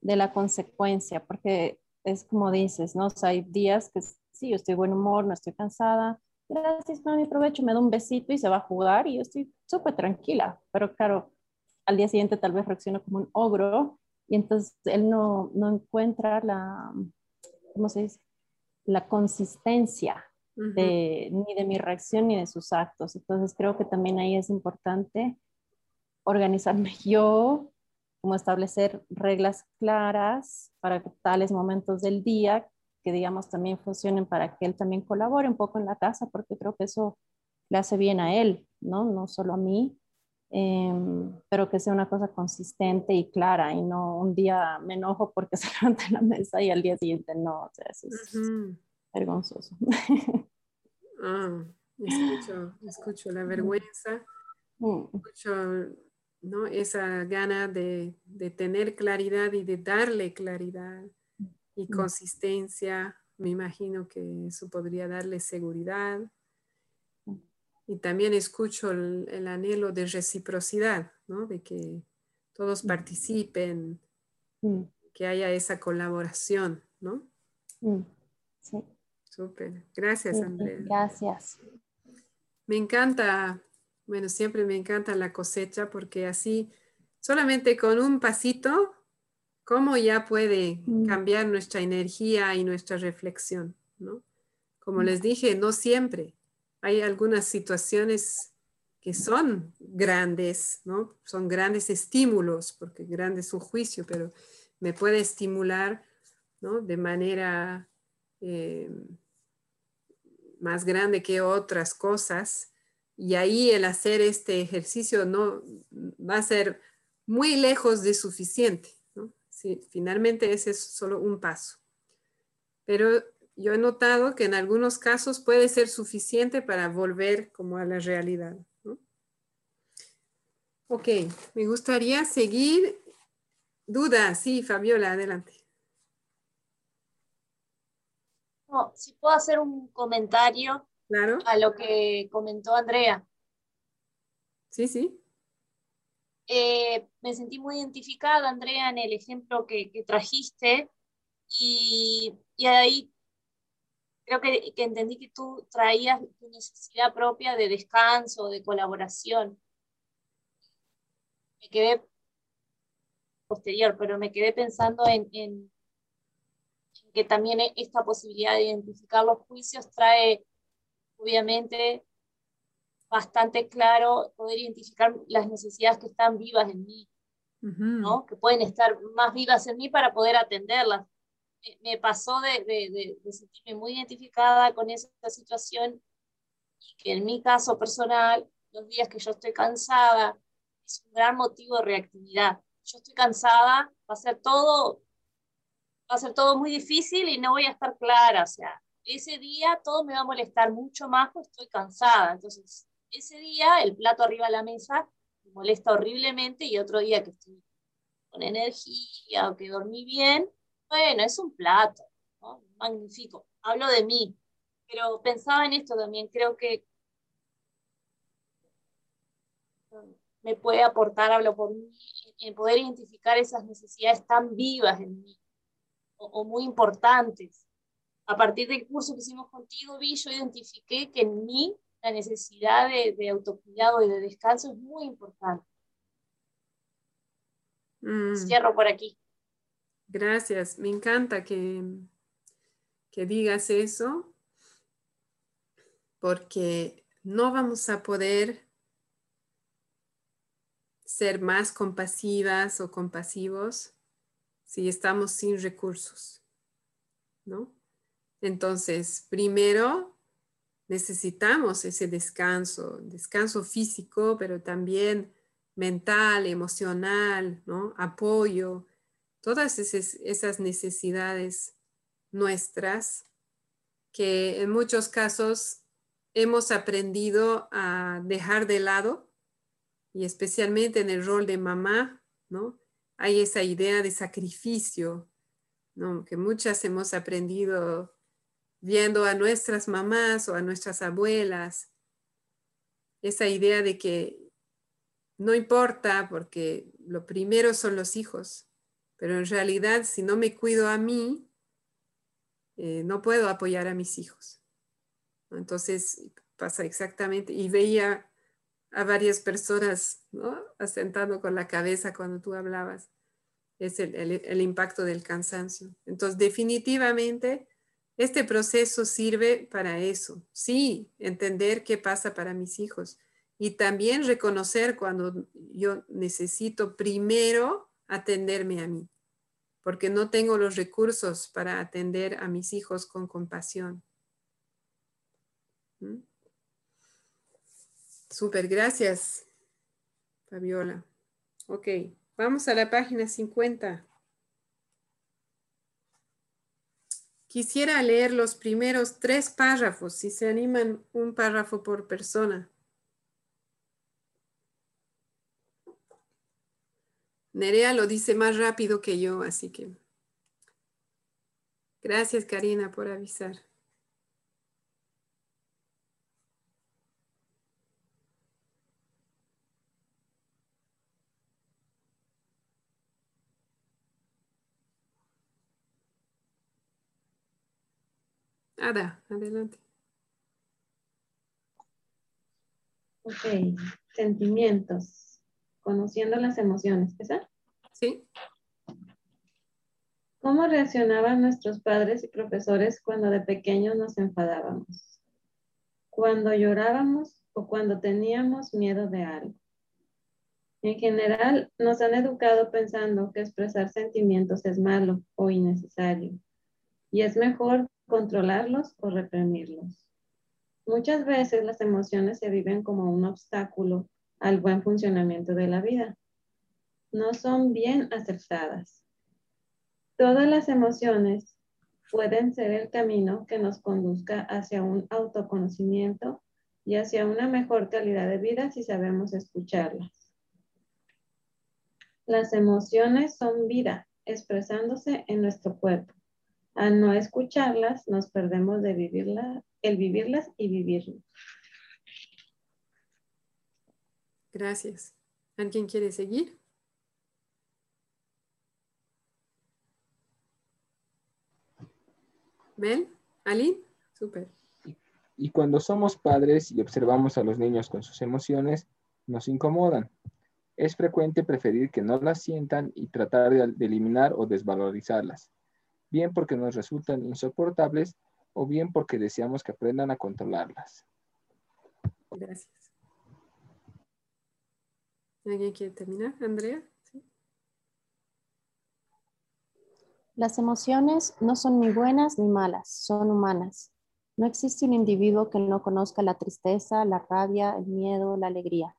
de la consecuencia, porque es como dices, ¿no? O sea, hay días que sí, yo estoy de buen humor, no estoy cansada, gracias por mi provecho, me da un besito y se va a jugar y yo estoy súper tranquila, pero claro, al día siguiente tal vez reacciono como un ogro y entonces él no, no encuentra la, ¿cómo se dice? La consistencia de, ni de mi reacción ni de sus actos. Entonces creo que también ahí es importante organizarme yo, como establecer reglas claras para tales momentos del día que digamos también funcionen para que él también colabore un poco en la casa, porque creo que eso le hace bien a él, ¿no? No solo a mí. em, pero que sea una cosa consistente y clara y no un día me enojo porque se levanta la mesa y al día siguiente no, o sea, eso es vergonzoso. Ah, escucho, escucho la vergüenza, mm. escucho ¿no? esa gana de, de, tener claridad y de darle claridad y mm. consistencia. Me imagino que eso podría darle seguridad. Mm. Y también escucho el, anhelo de reciprocidad, ¿no? de que todos participen, que haya esa colaboración. ¿no? Sí. Súper. Gracias, Andrea. Gracias. Me encanta, bueno, siempre me encanta la cosecha porque así, solamente con un pasito, cómo ya puede mm. cambiar nuestra energía y nuestra reflexión, ¿no? Como mm. les dije, no siempre. Hay algunas situaciones que son grandes, ¿no? Son grandes estímulos, porque grande es un juicio, pero me puede estimular, ¿no? De manera eh, más grande que otras cosas. Y ahí el hacer este ejercicio no va a ser muy lejos de suficiente. ¿no? finalmente ese es solo un paso. Pero yo he notado que en algunos casos puede ser suficiente para volver como a la realidad. Ok, me gustaría seguir. Duda, sí, Fabiola, adelante. si puedo hacer un comentario claro. a lo que comentó Andrea. Sí, sí. Eh, me sentí muy identificada, Andrea, en el ejemplo que, trajiste y, y, ahí creo que, que, entendí que tú traías tu necesidad propia de descanso, de colaboración. Me quedé posterior, pero me quedé pensando en, en que también esta posibilidad de identificar los juicios trae, obviamente, bastante claro poder identificar las necesidades que están vivas en mí, ¿no? que pueden estar más vivas en mí para poder atenderlas. Me, pasó de, de, de, sentirme muy identificada con esa situación, que en mi caso personal, los días que yo estoy cansada, es un gran motivo de reactividad. Yo estoy cansada, va a ser todo va a ser todo muy difícil y no voy a estar clara. O sea, ese día todo me va a molestar mucho más porque estoy cansada. Entonces, ese día el plato arriba de la mesa me molesta horriblemente y otro día que estoy con energía o que dormí bien, bueno, es un plato, ¿no? magnífico. Hablo de mí, pero pensaba en esto también, creo que me puede aportar, hablo por mí, en poder identificar esas necesidades tan vivas en mí o, muy importantes. A partir del curso que hicimos contigo, Vi, yo identifiqué que en mí la necesidad de, autocuidado y de descanso es muy importante. Mm. Cierro por aquí. Gracias, me encanta que, que digas eso, porque no vamos a poder ser más compasivas o compasivos si estamos sin recursos, ¿no? Entonces, primero necesitamos ese descanso, descanso físico, pero también mental, emocional, ¿no? Apoyo, todas esas, necesidades nuestras que en muchos casos hemos aprendido a dejar de lado y especialmente en el rol de mamá, ¿no? hay esa idea de sacrificio, ¿no? que muchas hemos aprendido viendo a nuestras mamás o a nuestras abuelas, esa idea de que no importa porque lo primero son los hijos, pero en realidad si no me cuido a mí, eh, no puedo apoyar a mis hijos. Entonces pasa exactamente, y veía a varias personas, ¿no? Asentando con la cabeza cuando tú hablabas. Es el, el, impacto del cansancio. Entonces, definitivamente, este proceso sirve para eso. Sí, entender qué pasa para mis hijos y también reconocer cuando yo necesito primero atenderme a mí, porque no tengo los recursos para atender a mis hijos con compasión. ¿Mm? Súper, gracias, Fabiola. Ok, vamos a la página 50. Quisiera leer los primeros tres párrafos, si se animan un párrafo por persona. Nerea lo dice más rápido que yo, así que gracias Karina por avisar. Ada, adelante. Ok, sentimientos, conociendo las emociones, ¿esa? Sí. ¿Cómo reaccionaban nuestros padres y profesores cuando de pequeños nos enfadábamos? Cuando llorábamos o cuando teníamos miedo de algo. En general, nos han educado pensando que expresar sentimientos es malo o innecesario. Y es mejor controlarlos o reprimirlos. Muchas veces las emociones se viven como un obstáculo al buen funcionamiento de la vida. No son bien aceptadas. Todas las emociones pueden ser el camino que nos conduzca hacia un autoconocimiento y hacia una mejor calidad de vida si sabemos escucharlas. Las emociones son vida expresándose en nuestro cuerpo. Al no escucharlas, nos perdemos de vivirla, el vivirlas y vivirlas. Gracias. ¿Alguien quiere seguir? ¿Ven? ¿Alin? Súper. Y cuando somos padres y observamos a los niños con sus emociones, nos incomodan. Es frecuente preferir que no las sientan y tratar de eliminar o desvalorizarlas bien porque nos resultan insoportables o bien porque deseamos que aprendan a controlarlas. Gracias. ¿Alguien quiere terminar? Andrea. Las emociones no son ni buenas ni malas, son humanas. No existe un individuo que no conozca la tristeza, la rabia, el miedo, la alegría.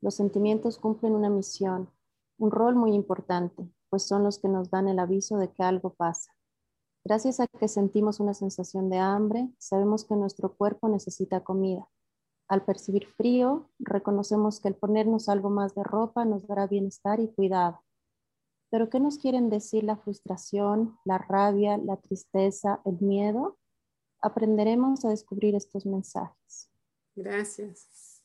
Los sentimientos cumplen una misión, un rol muy importante, pues son los que nos dan el aviso de que algo pasa. Gracias a que sentimos una sensación de hambre, sabemos que nuestro cuerpo necesita comida. Al percibir frío, reconocemos que el ponernos algo más de ropa nos dará bienestar y cuidado. Pero ¿qué nos quieren decir la frustración, la rabia, la tristeza, el miedo? Aprenderemos a descubrir estos mensajes. Gracias.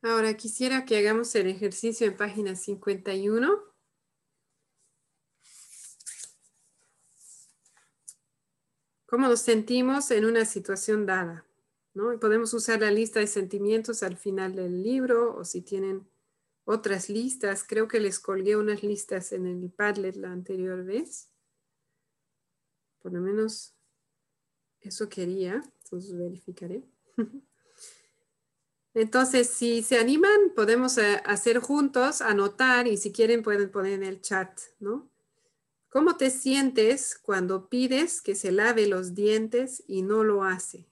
Ahora quisiera que hagamos el ejercicio en página 51. Cómo nos sentimos en una situación dada. ¿no? podemos usar la lista de sentimientos al final del libro o si tienen otras listas. Creo que les colgué unas listas en el Padlet la anterior vez. Por lo menos eso quería, entonces verificaré. Entonces, si se animan, podemos eh, hacer juntos, anotar y si quieren pueden poner en el chat, ¿no? ¿Cómo te sientes cuando pides que se lave los dientes y no lo hace?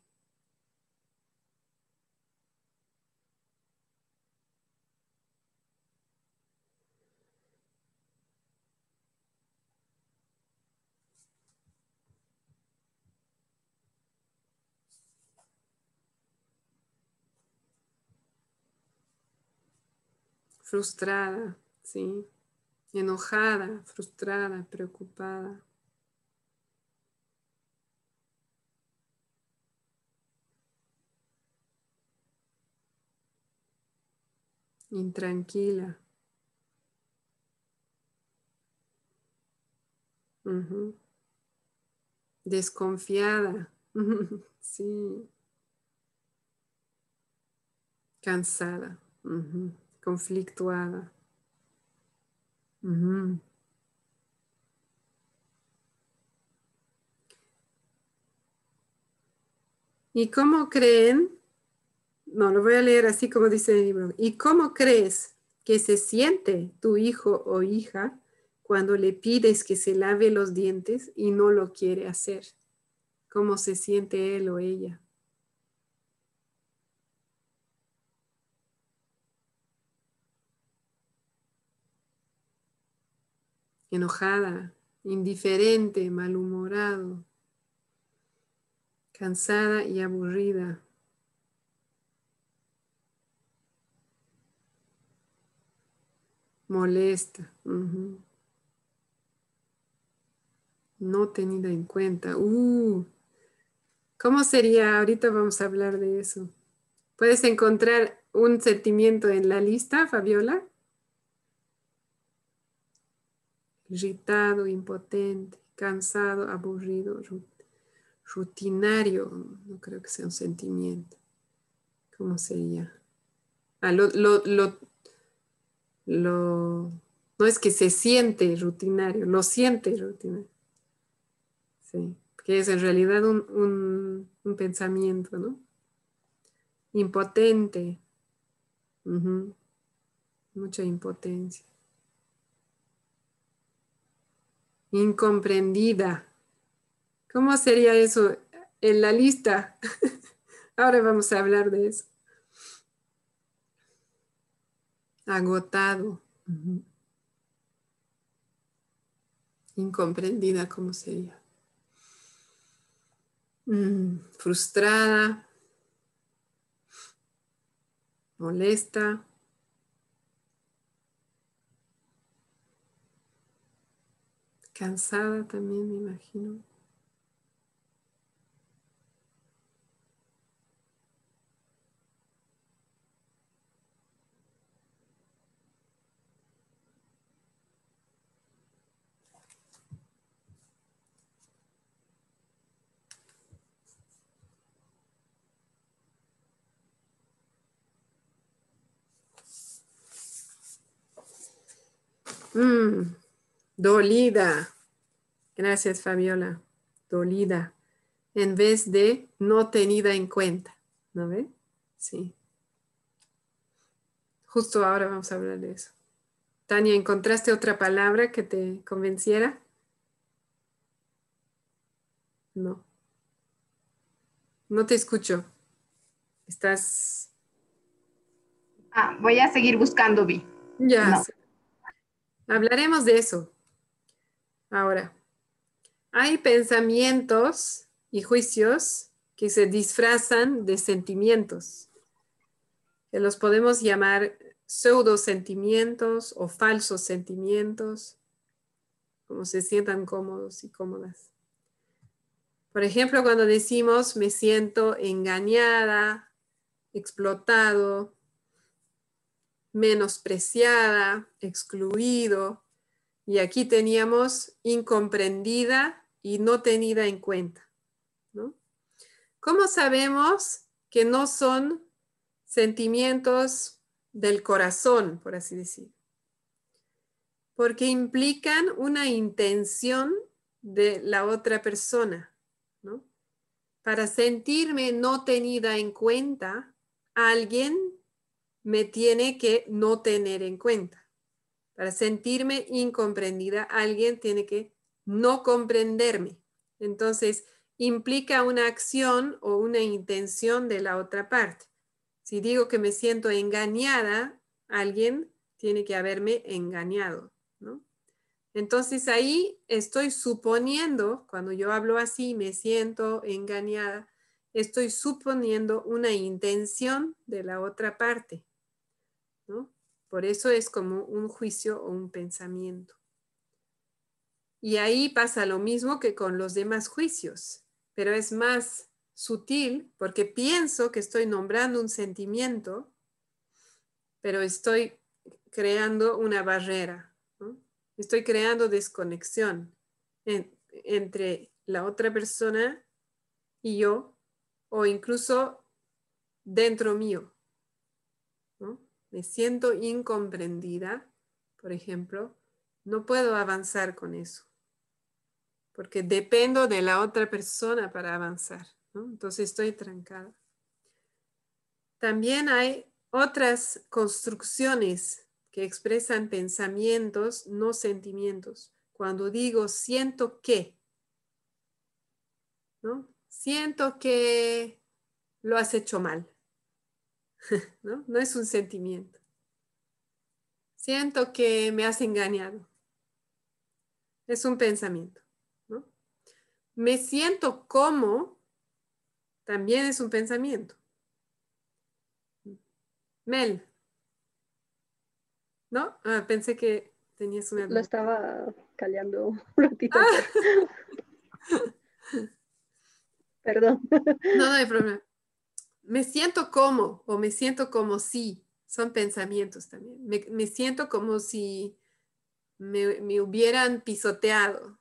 Frustrada, sí enojada, frustrada, preocupada. Intranquila. Desconfiada. sí. Cansada. Conflictuada. ¿Y cómo creen? No, lo voy a leer así como dice el libro. ¿Y cómo crees que se siente tu hijo o hija cuando le pides que se lave los dientes y no lo quiere hacer? ¿Cómo se siente él o ella? Enojada, indiferente, malhumorado, cansada y aburrida. Molesta. No tenida en cuenta. Uh, ¿Cómo sería? Ahorita vamos a hablar de eso. ¿Puedes encontrar un sentimiento en la lista, Fabiola? Irritado, impotente, cansado, aburrido, rutinario. No creo que sea un sentimiento. ¿Cómo sería? Ah, lo, no es que se siente rutinario, lo siente rutinario. Sí, que es en realidad un, pensamiento, ¿no? Impotente. Mucha impotencia. Incomprendida. ¿Cómo sería eso en la lista? Ahora vamos a hablar de eso. agotado. Incomprendida, ¿cómo sería? Mm, frustrada, molesta. Cansada también, me imagino. Mm, dolida. Gracias, Fabiola. Dolida. En vez de no tenida en cuenta. ¿No ve? Sí. Justo ahora vamos a hablar de eso. Tania, ¿encontraste otra palabra que te convenciera? No. No te escucho. Estás... Ah, voy a seguir buscando, Vi. Ya. Hablaremos de eso. Ahora, hay pensamientos y juicios que se disfrazan de sentimientos, que los podemos llamar pseudo sentimientos o falsos sentimientos, como se sientan cómodos y cómodas. Por ejemplo, cuando decimos me siento engañada, explotado, menospreciada, excluido. Y aquí teníamos incomprendida y no tenida en cuenta. ¿no? ¿Cómo sabemos que no son sentimientos del corazón, por así decir? Porque implican una intención de la otra persona. ¿no? Para sentirme no tenida en cuenta, alguien me tiene que no tener en cuenta. Para sentirme incomprendida, alguien tiene que no comprenderme. Entonces, implica una acción o una intención de la otra parte. Si digo que me siento engañada, alguien tiene que haberme engañado, ¿no? Entonces ahí estoy suponiendo, cuando yo hablo así, me siento engañada, estoy suponiendo una intención de la otra parte. Por eso es como un juicio o un pensamiento. Y ahí pasa lo mismo que con los demás juicios, pero es más sutil porque pienso que estoy nombrando un sentimiento, pero estoy creando una barrera, estoy creando desconexión entre la otra persona y yo, o incluso dentro mío me siento incomprendida, por ejemplo, no puedo avanzar con eso, porque dependo de la otra persona para avanzar, entonces estoy trancada. También hay otras construcciones que expresan pensamientos, no sentimientos. Cuando digo siento que, ¿no? Siento que lo has hecho mal. ¿no? No es un sentimiento. Siento que me has engañado. es un pensamiento. ¿no? Me siento como también es un pensamiento. Mel. ¿No? Ah, pensé que tenías una... Lo estaba callando un ratito. Ah. Perdón. No, no hay problema. Me siento como o me siento como si. Son pensamientos también. Me, siento como si me, hubieran pisoteado.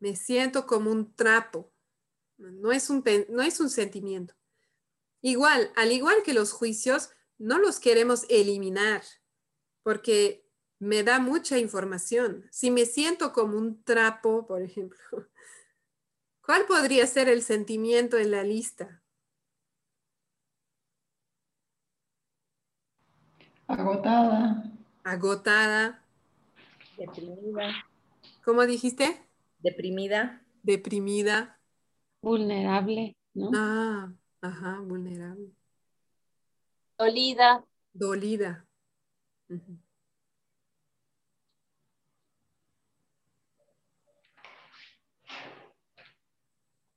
Me siento como un trapo. No es un, no es un sentimiento. Igual, al igual que los juicios, no los queremos eliminar porque me da mucha información. Si me siento como un trapo, por ejemplo, ¿cuál podría ser el sentimiento en la lista? Agotada. Agotada. Deprimida. ¿Cómo dijiste? Deprimida. Deprimida. Vulnerable, ¿no? Ah, ajá, vulnerable. Dolida. Dolida.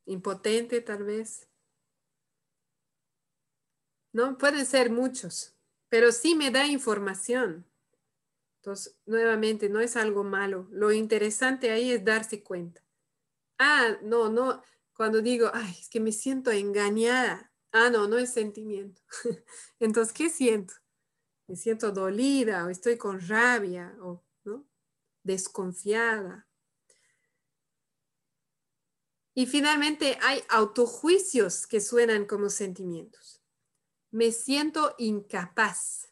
Impotente tal vez. No, pueden ser muchos, pero sí me da información. Entonces, nuevamente, no es algo malo. Lo interesante ahí es darse cuenta. Ah, no, no, cuando digo, ay, es que me siento engañada. Ah, no, no es sentimiento. Entonces, ¿qué siento? Me siento dolida o estoy con rabia o desconfiada. Y finalmente hay autojuicios que suenan como sentimientos. Me siento incapaz.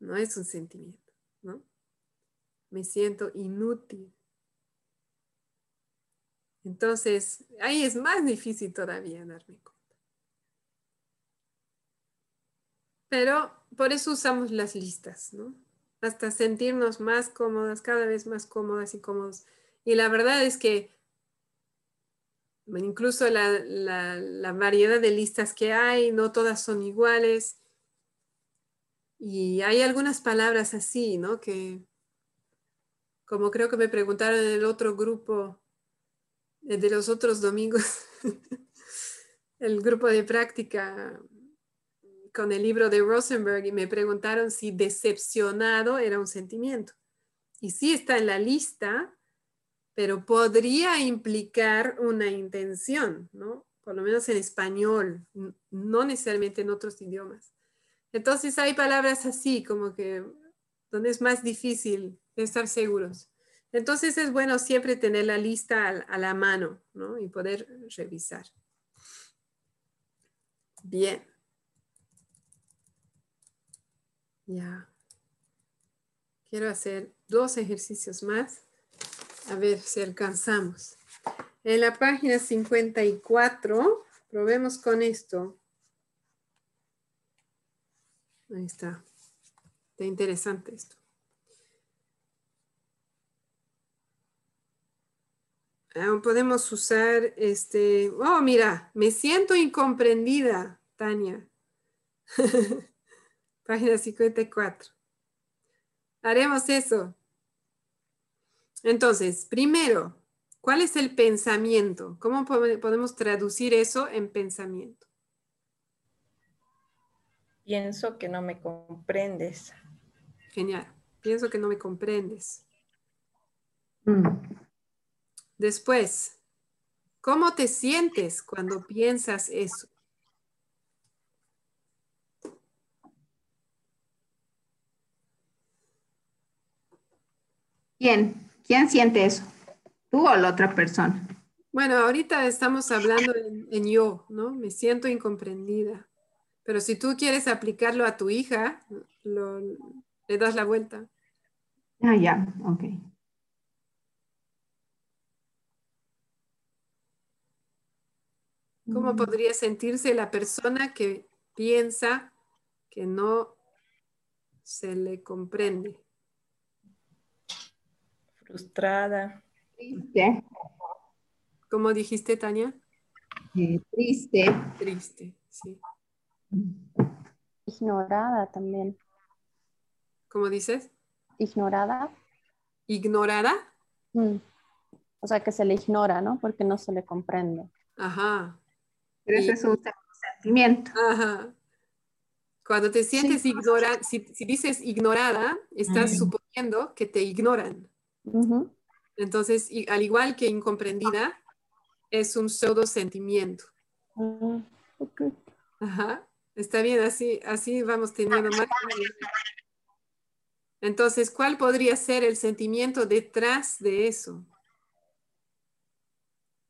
No es un sentimiento, ¿no? Me siento inútil. Entonces, ahí es más difícil todavía darme cuenta. Pero por eso usamos las listas, ¿no? Hasta sentirnos más cómodas, cada vez más cómodas y cómodos. Y la verdad es que incluso la, variedad de listas que hay, no todas son iguales. Y hay algunas palabras así, ¿no? Que, como creo que me preguntaron en el otro grupo, eh, de los otros domingos, el grupo de práctica con el libro de Rosenberg y me preguntaron si decepcionado era un sentimiento. Y sí está en la lista, pero podría implicar una intención, ¿no? Por lo menos en español, no necesariamente en otros idiomas. Entonces hay palabras así, como que donde es más difícil estar seguros. Entonces es bueno siempre tener la lista a, la mano ¿no? y poder revisar. Bien. Ya. Quiero hacer dos ejercicios más. A ver si alcanzamos. En la página 54, probemos con esto. Ahí está. Está interesante esto. Ah, podemos usar este, oh, mira, me siento incomprendida, Tania. Página 54. Haremos eso. Entonces, primero, ¿cuál es el pensamiento? ¿Cómo podemos traducir eso en pensamiento? Pienso que no me comprendes. Genial. Pienso que no me comprendes. Mm. Después, ¿cómo te sientes cuando piensas eso? ¿Quién? ¿Quién siente eso? ¿Tú o la otra persona? Bueno, ahorita estamos hablando en, yo, ¿no? Me siento incomprendida. Pero si tú quieres aplicarlo a tu hija, le das la vuelta. Ah, ya, ok. ¿Cómo podría sentirse la persona que piensa que no se le comprende? Frustrada. Triste. ¿Cómo dijiste, Tania? Eh, triste. Triste, sí. Ignorada también. ¿Cómo dices? Ignorada. ignorada. Mm. O sea, que se le ignora, ¿no? Porque no se le comprende. Ajá. Pero ese es un sentimiento. Ajá. Cuando te sientes ignorada, si, dices ignorada, estás suponiendo que te ignoran. Entonces, al igual que incomprendida, es un pseudo sentimiento. Ah, Ajá. Está bien, así, así vamos teniendo más. Entonces, ¿cuál podría ser el sentimiento detrás de eso?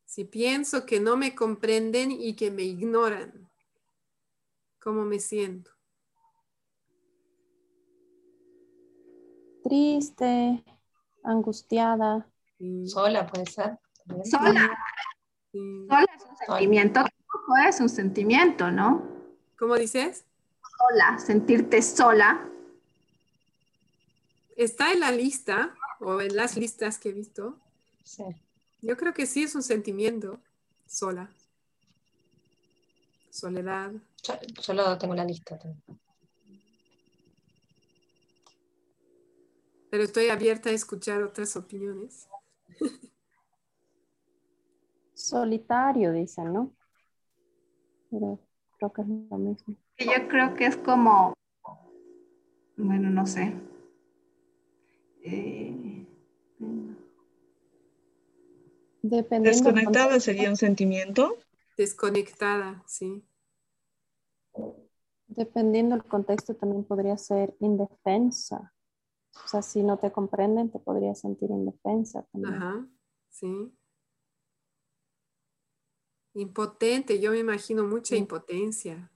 Si pienso que no me comprenden y que me ignoran, ¿cómo me siento? Triste, angustiada. Sola puede ser. Sola. Sola es un sentimiento. Es un sentimiento, ¿no? ¿Cómo dices? Sola, sentirte sola. Está en la lista o en las listas que he visto. Sí. Yo creo que sí es un sentimiento, sola. Soledad. Yo, solo tengo la lista Pero estoy abierta a escuchar otras opiniones. Solitario, dicen, ¿no? Pero creo que es lo mismo. Yo creo que es como, bueno, no sé. Eh, Desconectada sería un sentimiento. Desconectada, sí. Dependiendo del contexto también podría ser indefensa. O sea, si no te comprenden, te podría sentir indefensa también. Ajá, sí. Impotente, yo me imagino mucha impotencia.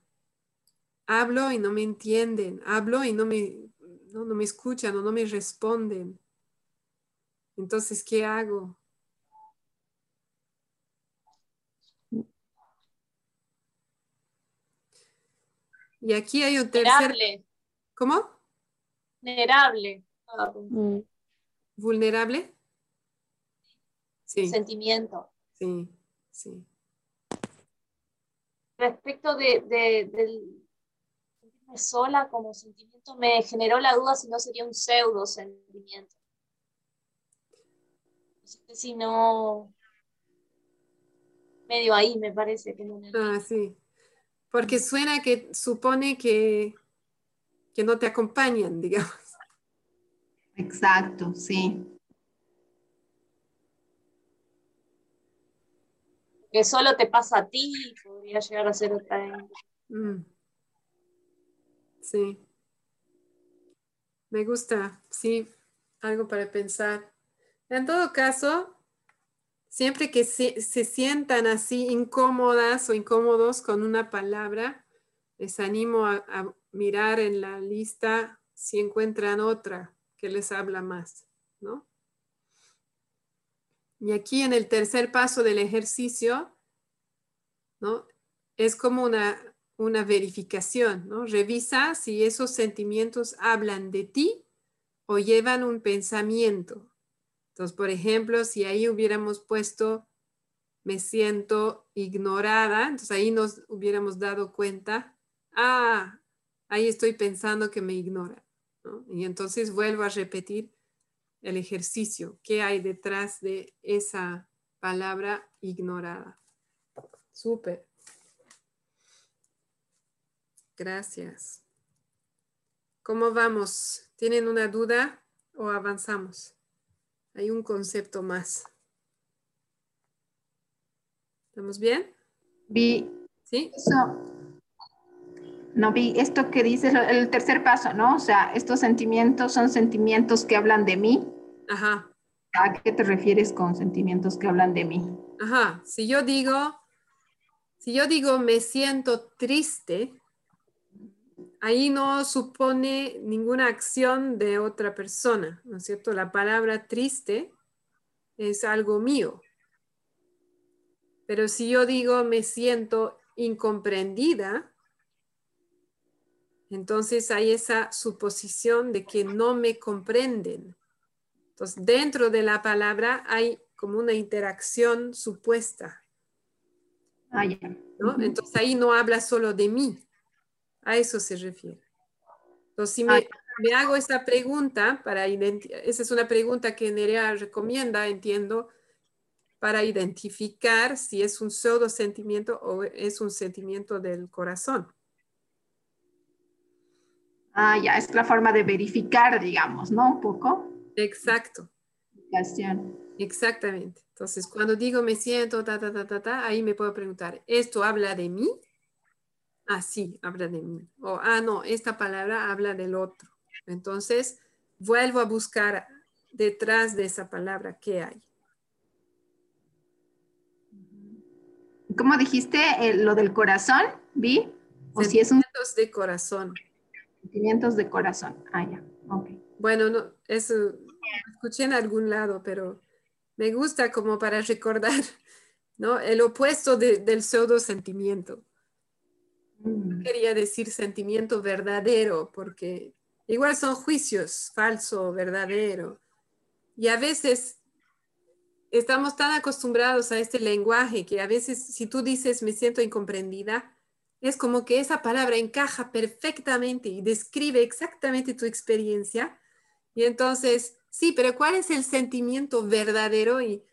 Hablo y no me entienden, hablo y no me, no me escuchan o no me responden. Entonces, ¿qué hago? Y aquí hay un tercer... ¿Cómo? Vulnerable. Mm. ¿Vulnerable? Sí. Sentimiento. Sí, sí. Respecto de, del sentirme sola como sentimiento, me generó la duda si no sería un pseudo sentimiento. Si no, medio ahí me parece que no. Ah, sí. Porque suena que supone que, que no te acompañan, digamos. Exacto, sí. Que solo te pasa a ti, podría llegar a ser otra. Mm. Sí. Me gusta, sí, algo para pensar. En todo caso, Siempre que se, sientan así incómodas o incómodos con una palabra, les animo a, mirar en la lista si encuentran otra que les habla más, ¿no? Y aquí en el tercer paso del ejercicio, ¿no? Es como una, una verificación, ¿no? Revisa si esos sentimientos hablan de ti o llevan un pensamiento, entonces, por ejemplo, si ahí hubiéramos puesto me siento ignorada, entonces ahí nos hubiéramos dado cuenta, ah, ahí estoy pensando que me ignora. Y entonces vuelvo a repetir el ejercicio, ¿qué hay detrás de esa palabra ignorada? Súper. Gracias. ¿Cómo vamos? ¿Tienen una duda o avanzamos? Hay un concepto más. ¿Estamos bien? ¿Sí? Eso. No vi esto que dices, el tercer paso, ¿no? O sea, estos sentimientos son sentimientos que hablan de mí. Ajá. ¿A qué te refieres con sentimientos que hablan de mí? Ajá. Si yo digo, si yo digo me siento triste, ahí no supone ninguna acción de otra persona, ¿no es cierto? La palabra triste es algo mío. Pero si yo digo me siento incomprendida, entonces hay esa suposición de que no me comprenden. Entonces, dentro de la palabra hay como una interacción supuesta. Ah, ¿no? Entonces ahí no habla solo de mí, a eso se refiere. Entonces, si me, me hago esta pregunta para esa es una pregunta que Nerea recomienda, entiendo, para identificar si es un pseudo sentimiento o es un sentimiento del corazón. Ah, ya, es la forma de verificar, digamos, ¿no? Un poco. Exacto. Exactamente. Entonces, cuando digo me siento, ta, ta, ta, ta, ta, ahí me puedo preguntar, ¿esto habla de mí? Ah, sí, habla de mí. O, ah, no, esta palabra habla del otro. Entonces, vuelvo a buscar detrás de esa palabra qué hay. ¿Cómo dijiste eh, lo del corazón? ¿Vi? ¿O si es un... de corazón. Sentimientos de corazón. Ah, ya. Ok. Bueno, no, eso escuché en algún lado, pero me gusta como para recordar, ¿no? El opuesto del pseudo sentimiento. Mm. quería decir sentimiento verdadero, porque igual son juicios, falso, verdadero. Y a veces estamos tan acostumbrados a este lenguaje que a veces si tú dices me siento incomprendida, es como que esa palabra encaja perfectamente y describe exactamente tu experiencia. Y entonces, sí, pero ¿cuál es el sentimiento verdadero? Y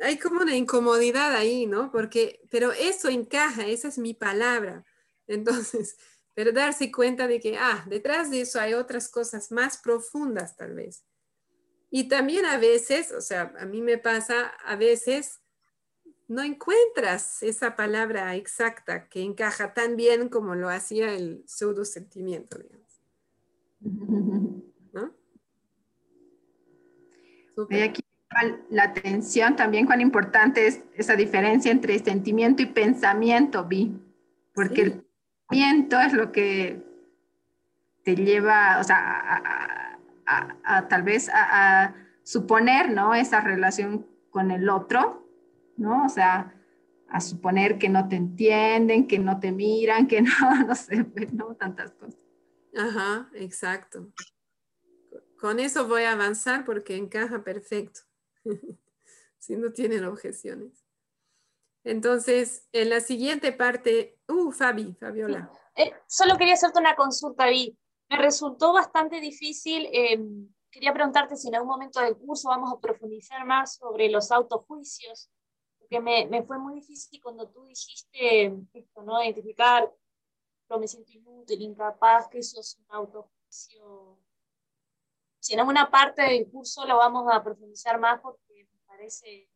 hay como una incomodidad ahí, ¿no? Porque, pero eso encaja, esa es mi palabra. Entonces, pero darse cuenta de que, ah, detrás de eso hay otras cosas más profundas tal vez. Y también a veces, o sea, a mí me pasa, a veces no encuentras esa palabra exacta que encaja tan bien como lo hacía el pseudo sentimiento, digamos. ¿No? Hay aquí la atención también cuán importante es esa diferencia entre sentimiento y pensamiento, Vi, porque el pensamiento es lo que te lleva, o sea, a, tal vez a, suponer, ¿no? Esa relación con el otro, ¿no? O sea, a suponer que no te entienden, que no te miran, que no, no sé, pues, ¿no? Tantas cosas. Ajá, exacto. Con eso voy a avanzar porque encaja perfecto. si no tienen objeciones. Entonces, en la siguiente parte, uh, Fabi, Fabiola. Eh, solo quería hacerte una consulta, Vi. Me resultó bastante difícil. Em, quería preguntarte si en algún momento del curso vamos a profundizar más sobre los autojuicios, porque me, me fue muy difícil cuando tú dijiste esto, ¿no? Identificar, pero me siento inútil, incapaz, que eso es un autojuicio si en alguna parte del curso lo vamos a profundizar más porque me parece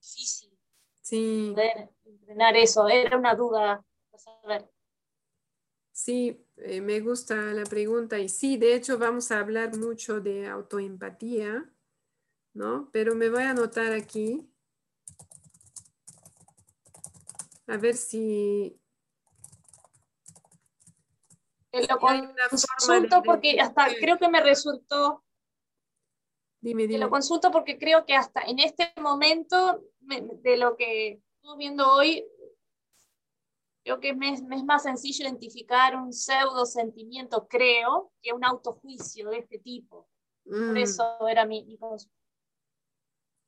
difícil sí. poder entrenar eso. Era una duda. Sí, eh, me gusta la pregunta y sí, de hecho vamos a hablar mucho de autoempatía, ¿no? Pero me voy a anotar aquí. A ver si... lo consulto porque hasta creo que me resultó lo consulto porque creo que hasta en este momento, de lo que estoy viendo hoy, creo que me, es más sencillo identificar un pseudo sentimiento, creo, que un autojuicio de este tipo. Por mm. eso era mi, mi consulta.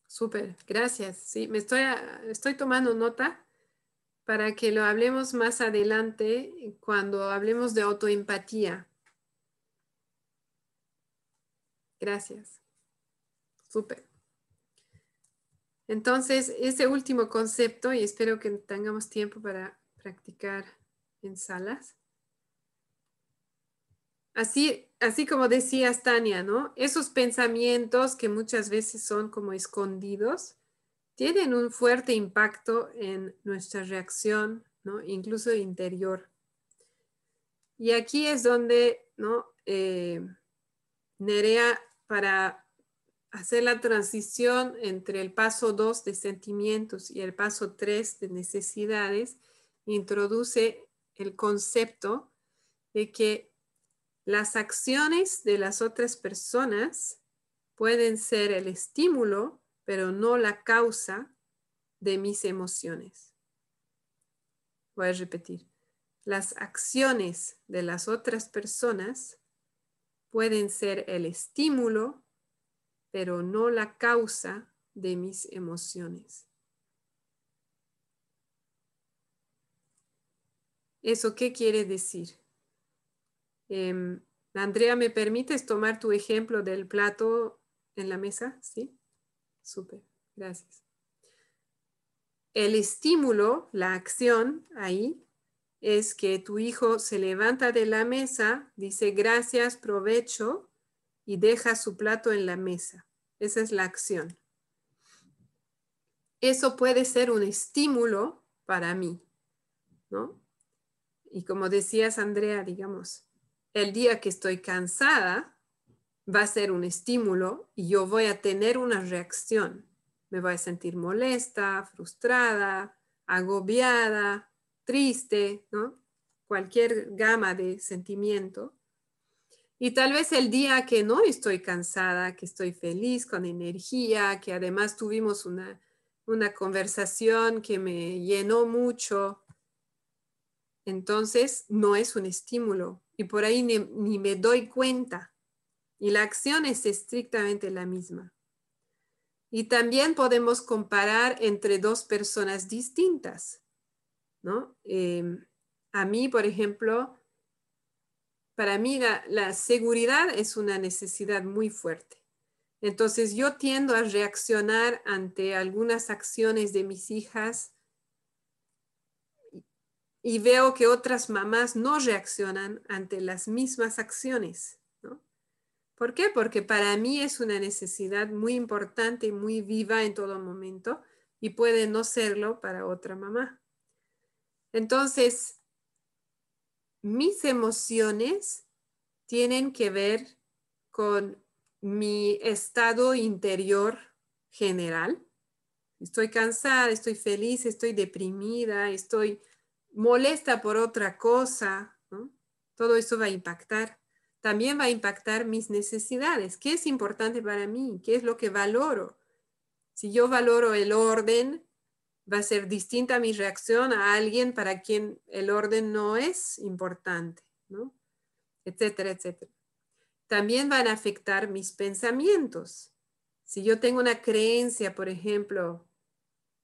Súper, gracias. Sí, me estoy, estoy tomando nota para que lo hablemos más adelante cuando hablemos de autoempatía. Gracias. Súper. Entonces, ese último concepto, y espero que tengamos tiempo para practicar en salas. Así, así como decías, Tania, ¿no? Esos pensamientos que muchas veces son como escondidos, tienen un fuerte impacto en nuestra reacción, ¿no? Incluso interior. Y aquí es donde, ¿no? Eh, Nerea, para hacer la transición entre el paso 2 de sentimientos y el paso 3 de necesidades, introduce el concepto de que las acciones de las otras personas pueden ser el estímulo, pero no la causa de mis emociones. Voy a repetir. Las acciones de las otras personas pueden ser el estímulo, pero no la causa de mis emociones. ¿Eso qué quiere decir? Em, Andrea, ¿me permites tomar tu ejemplo del plato en la mesa? Sí. Súper, gracias. El estímulo, la acción ahí, es que tu hijo se levanta de la mesa, dice gracias, provecho y deja su plato en la mesa. Esa es la acción. Eso puede ser un estímulo para mí, ¿no? Y como decías, Andrea, digamos, el día que estoy cansada va a ser un estímulo y yo voy a tener una reacción. Me voy a sentir molesta, frustrada, agobiada, triste, ¿no? Cualquier gama de sentimiento. Y tal vez el día que no estoy cansada, que estoy feliz, con energía, que además tuvimos una, una conversación que me llenó mucho, entonces no es un estímulo y por ahí ni, ni me doy cuenta. Y la acción es estrictamente la misma. Y también podemos comparar entre dos personas distintas. ¿no? Em, a mí, por ejemplo, para mí la, seguridad es una necesidad muy fuerte. Entonces yo tiendo a reaccionar ante algunas acciones de mis hijas y veo que otras mamás no reaccionan ante las mismas acciones. ¿Por qué? Porque para mí es una necesidad muy importante y muy viva en todo momento y puede no serlo para otra mamá. Entonces, mis emociones tienen que ver con mi estado interior general. Estoy cansada, estoy feliz, estoy deprimida, estoy molesta por otra cosa. Todo eso va a impactar. También va a impactar mis necesidades. ¿Qué es importante para mí? ¿Qué es lo que valoro? Si yo valoro el orden, va a ser distinta mi reacción a alguien para quien el orden no es importante, ¿no? Etcétera, etcétera. También van a afectar mis pensamientos. Si yo tengo una creencia, por ejemplo,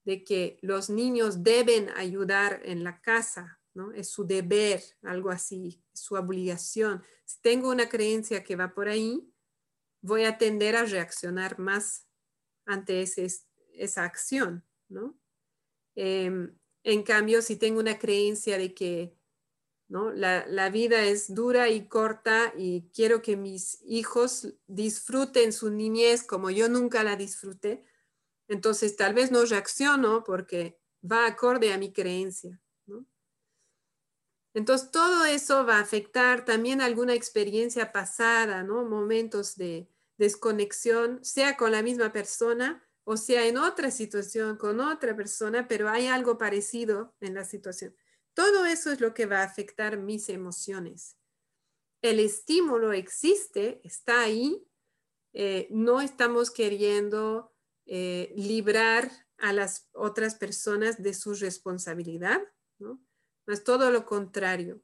de que los niños deben ayudar en la casa, ¿no? Es su deber, algo así, su obligación. Si tengo una creencia que va por ahí, voy a tender a reaccionar más ante esa acción, ¿no? Em, en cambio, si tengo una creencia de que ¿no? la, la, vida es dura y corta y quiero que mis hijos disfruten su niñez como yo nunca la disfruté, entonces tal vez no reacciono porque va acorde a mi creencia. Entonces todo eso va a afectar también alguna experiencia pasada, ¿no? momentos de desconexión, sea con la misma persona o sea en otra situación con otra persona, pero hay algo parecido en la situación. Todo eso es lo que va a afectar mis emociones. El estímulo existe, está ahí. Eh, no estamos queriendo eh, librar a las otras personas de su responsabilidad, ¿no? Más todo lo contrario.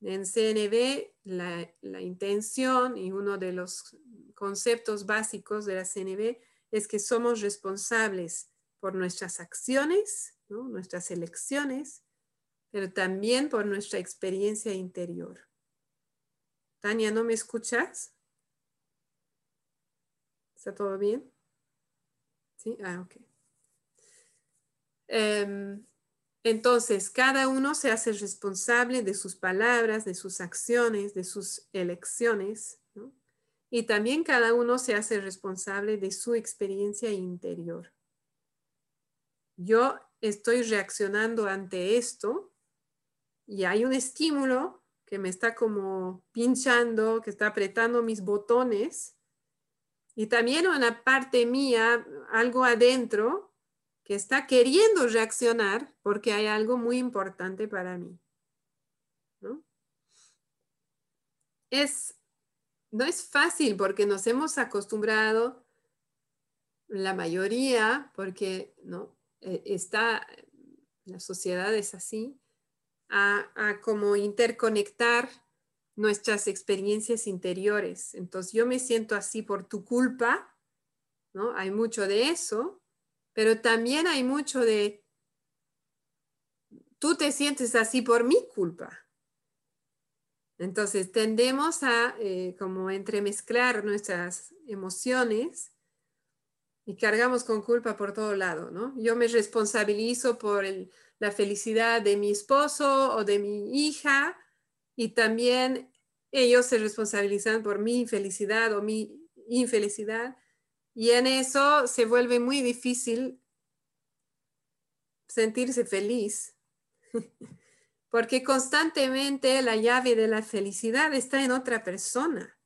En CNB, la, la intención y uno de los conceptos básicos de la CNB es que somos responsables por nuestras acciones, nuestras elecciones, pero también por nuestra experiencia interior. Tania, ¿no me escuchas? ¿Está todo bien? Sí, ah, ok. Em, entonces, cada uno se hace responsable de sus palabras, de sus acciones, de sus elecciones. Y también cada uno se hace responsable de su experiencia interior. Yo estoy reaccionando ante esto y hay un estímulo que me está como pinchando, que está apretando mis botones. Y también una parte mía, algo adentro, que está queriendo reaccionar porque hay algo muy importante para mí. ¿no? Es no es fácil porque nos hemos acostumbrado, la mayoría, porque no e, está, la sociedad es así, a, a como interconectar nuestras experiencias interiores. Entonces yo me siento así por tu culpa, ¿no? Hay mucho de eso, pero también hay mucho de tú te sientes así por mi culpa. Entonces tendemos a eh, como entremezclar nuestras emociones y cargamos con culpa por todo lado, ¿no? Yo me responsabilizo por la felicidad de mi esposo o de mi hija y también ellos se responsabilizan por mi infelicidad o mi infelicidad y en eso se vuelve muy difícil sentirse feliz porque constantemente la llave de la felicidad está en otra persona.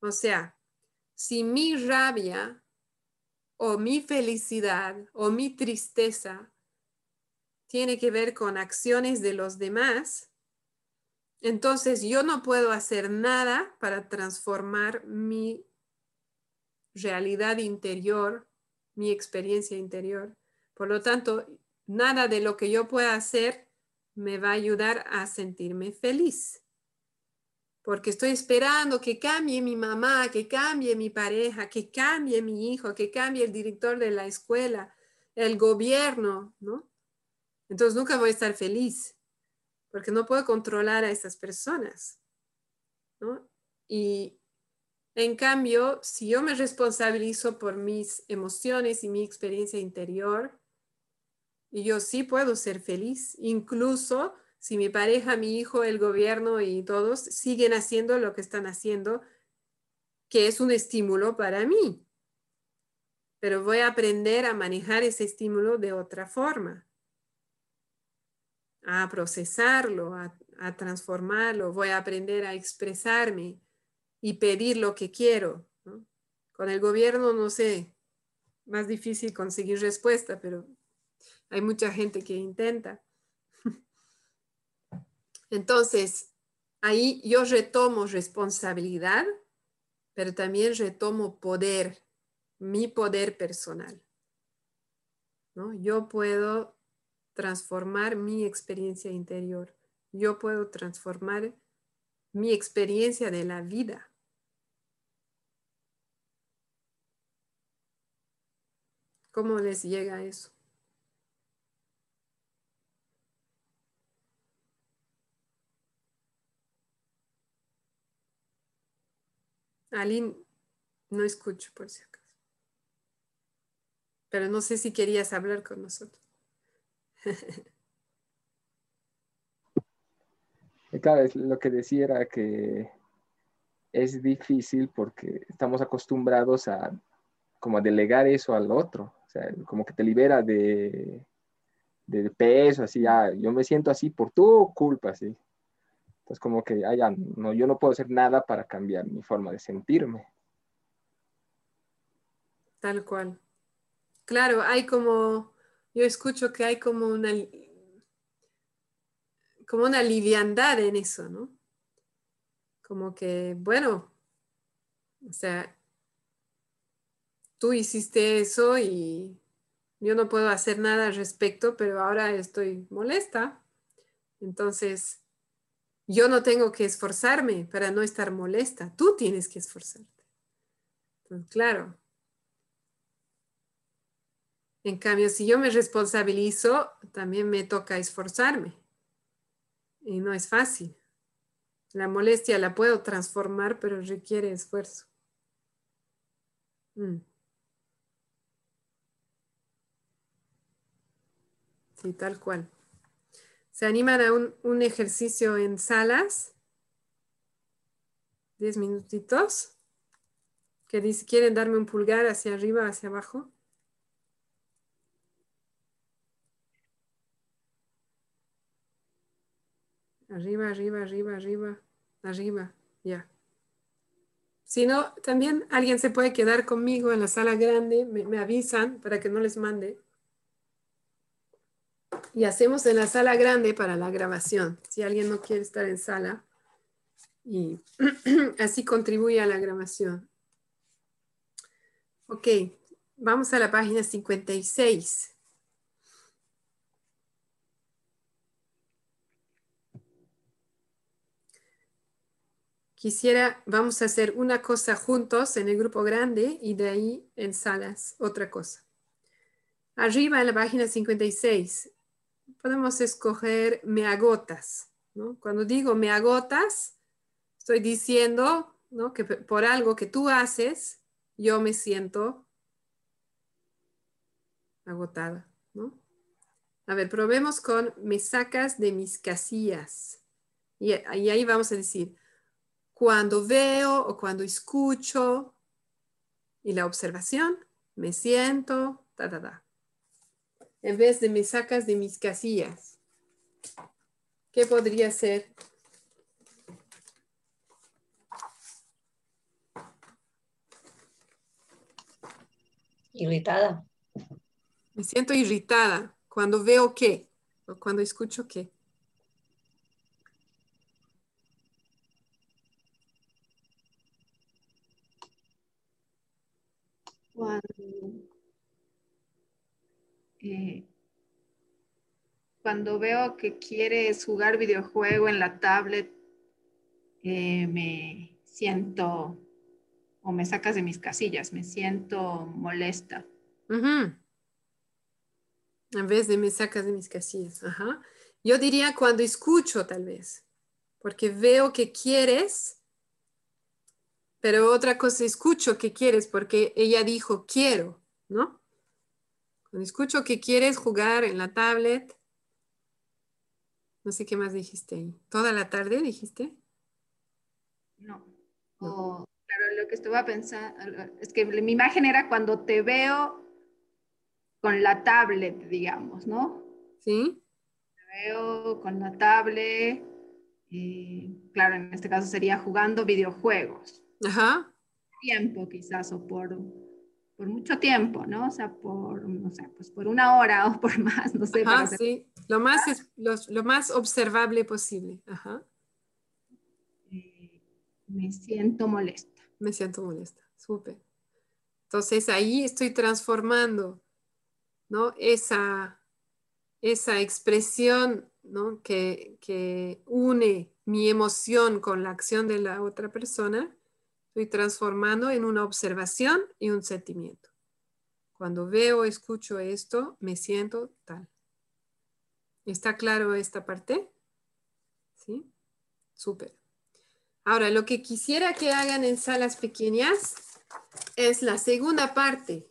O sea, si mi rabia o mi felicidad o mi tristeza tiene que ver con acciones de los demás, entonces yo no puedo hacer nada para transformar mi realidad interior, mi experiencia interior. Por lo tanto, nada de lo que yo pueda hacer me va a ayudar a sentirme feliz. Porque estoy esperando que cambie mi mamá, que cambie mi pareja, que cambie mi hijo, que cambie el director de la escuela, el gobierno, ¿no? Entonces nunca voy a estar feliz, porque no puedo controlar a esas personas, ¿no? Y en cambio, si yo me responsabilizo por mis emociones y mi experiencia interior, yo sí puedo ser feliz, incluso si mi pareja, mi hijo, el gobierno y todos siguen haciendo lo que están haciendo, que es un estímulo para mí. Pero voy a aprender a manejar ese estímulo de otra forma, a procesarlo, a, transformarlo, voy a aprender a expresarme y pedir lo que quiero. Con el gobierno, no sé, más difícil conseguir respuesta, pero hay mucha gente que intenta. Entonces, ahí yo retomo responsabilidad, pero también retomo poder, mi poder personal. ¿no? Yo puedo transformar mi experiencia interior. Yo puedo transformar mi experiencia de la vida. ¿Cómo les llega eso? Aline, no escucho por si acaso. Pero no sé si querías hablar con nosotros. Claro, lo que decía era que es difícil porque estamos acostumbrados a como a delegar eso al otro, o sea, como que te libera de, de peso, así, ah, yo me siento así por tu culpa, así. Entonces, como que, ah, no, yo no puedo hacer nada para cambiar mi forma de sentirme. Tal cual. Claro, hay como, yo escucho que hay como una, como una liviandad en eso, ¿no? Como que, bueno, o sea, tú hiciste eso y yo no puedo hacer nada al respecto, pero ahora estoy molesta. Entonces, yo no tengo que esforzarme para no estar molesta, tú tienes que esforzarte. claro. En cambio, si yo me responsabilizo, también me toca esforzarme. Y no es fácil. La molestia la puedo transformar, pero requiere esfuerzo. Mm. Sí, tal cual. ¿Se animan a un, ejercicio en salas? Diez minutitos. Que dice, quieren darme un pulgar hacia arriba, hacia abajo. Arriba, arriba, arriba, arriba, arriba, ya. Si no, también alguien se puede quedar conmigo en la sala grande, me avisan para que no les mande y hacemos en la sala grande para la grabación, si alguien no quiere estar en sala, y así contribuye a la grabación. Ok, vamos a la página 56. Quisiera, vamos a hacer una cosa juntos en el grupo grande y de ahí en salas otra cosa. Arriba en la página 56 podemos escoger me agotas. ¿no? Cuando digo me agotas, estoy diciendo ¿no? que por algo que tú haces, yo me siento agotada. ¿no? A ver, probemos con me sacas de mis casillas. Y, ahí vamos a decir, cuando veo o cuando escucho y la observación, me siento, ta, ta, ta. En vez de me sacas de mis casillas. ¿Qué podría ser? Irritada. Me siento irritada cuando veo qué o cuando escucho qué. Eh, cuando veo que quieres jugar videojuego en la tablet, eh, me siento o me sacas de mis casillas, me siento molesta. En vez de me sacas de mis casillas. Yo diría cuando escucho tal vez, porque veo que quieres, pero otra cosa escucho que quieres porque ella dijo quiero, ¿no? Cuando escucho que quieres jugar en la tablet, no sé qué más dijiste ahí. ¿Toda la tarde dijiste? No. claro, lo que estaba pensando es que mi imagen era cuando te veo con la tablet, digamos, ¿no? Sí. Te veo con la tablet, y claro, en este caso sería jugando videojuegos. Ajá. Tiempo quizás o por por mucho tiempo, ¿no? O sea, por, no sé, pues por una hora o por más, no sé. Ajá, sí, lo más, es, lo, más observable posible. Ajá. Eh, me siento molesta. Me siento molesta, súper. Entonces ahí estoy transformando, ¿no? Esa, esa expresión, ¿no? Que, que une mi emoción con la acción de la otra persona estoy transformando en una observación y un sentimiento. Cuando veo, escucho esto, me siento tal. ¿Está claro esta parte? ¿Sí? Súper. Ahora, lo que quisiera que hagan en salas pequeñas es la segunda parte,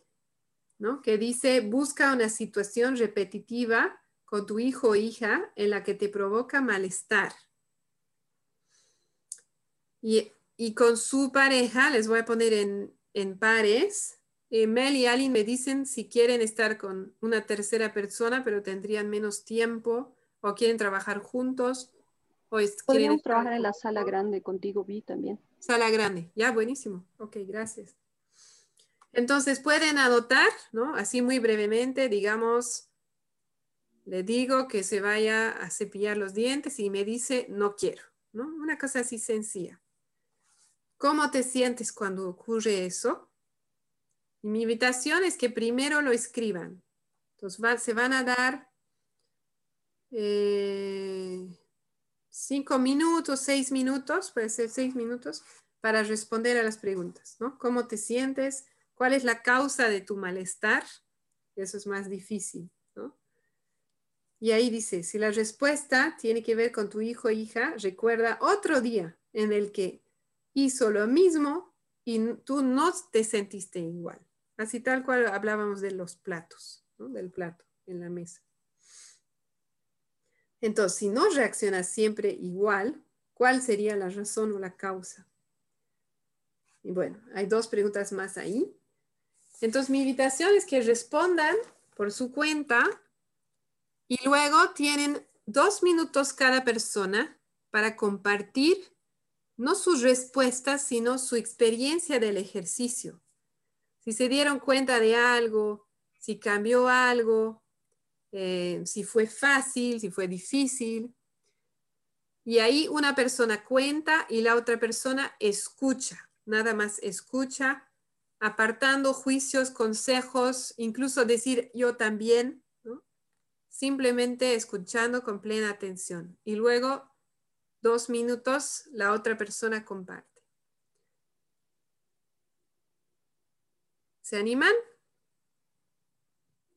¿no? Que dice, busca una situación repetitiva con tu hijo o hija en la que te provoca malestar. Y y con su pareja, les voy a poner en, pares. Eh, Mel y Aline me dicen si quieren estar con una tercera persona, pero tendrían menos tiempo o quieren trabajar juntos. O Podríamos trabajar en la sala grande contigo, Vi, también. Sala grande, ya, buenísimo. Ok, gracias. Entonces pueden anotar, ¿no? Así muy brevemente, digamos, le digo que se vaya a cepillar los dientes y me dice, no quiero, ¿no? Una cosa así sencilla. ¿Cómo te sientes cuando ocurre eso? Y mi invitación es que primero lo escriban. Entonces se van a dar eh, cinco minutos, seis minutos, puede ser seis minutos, para responder a las preguntas, ¿no? ¿Cómo te sientes? ¿Cuál es la causa de tu malestar? Eso es más difícil. Y ahí dice, si la respuesta tiene que ver con tu hijo o hija, recuerda otro día en el que hizo lo mismo y tú no te sentiste igual. Así tal cual hablábamos de los platos, del plato en la mesa. Entonces, si no reaccionas siempre igual, ¿cuál sería la razón o la causa? Y bueno, hay dos preguntas más ahí. Entonces, mi invitación es que respondan por su cuenta y luego tienen dos minutos cada persona para compartir no sus respuestas, sino su experiencia del ejercicio. Si se dieron cuenta de algo, si cambió algo, eh, si fue fácil, si fue difícil. Y ahí una persona cuenta y la otra persona escucha, nada más escucha, apartando juicios, consejos, incluso decir yo también, simplemente escuchando con plena atención. Y luego dos minutos, la otra persona comparte. ¿Se animan?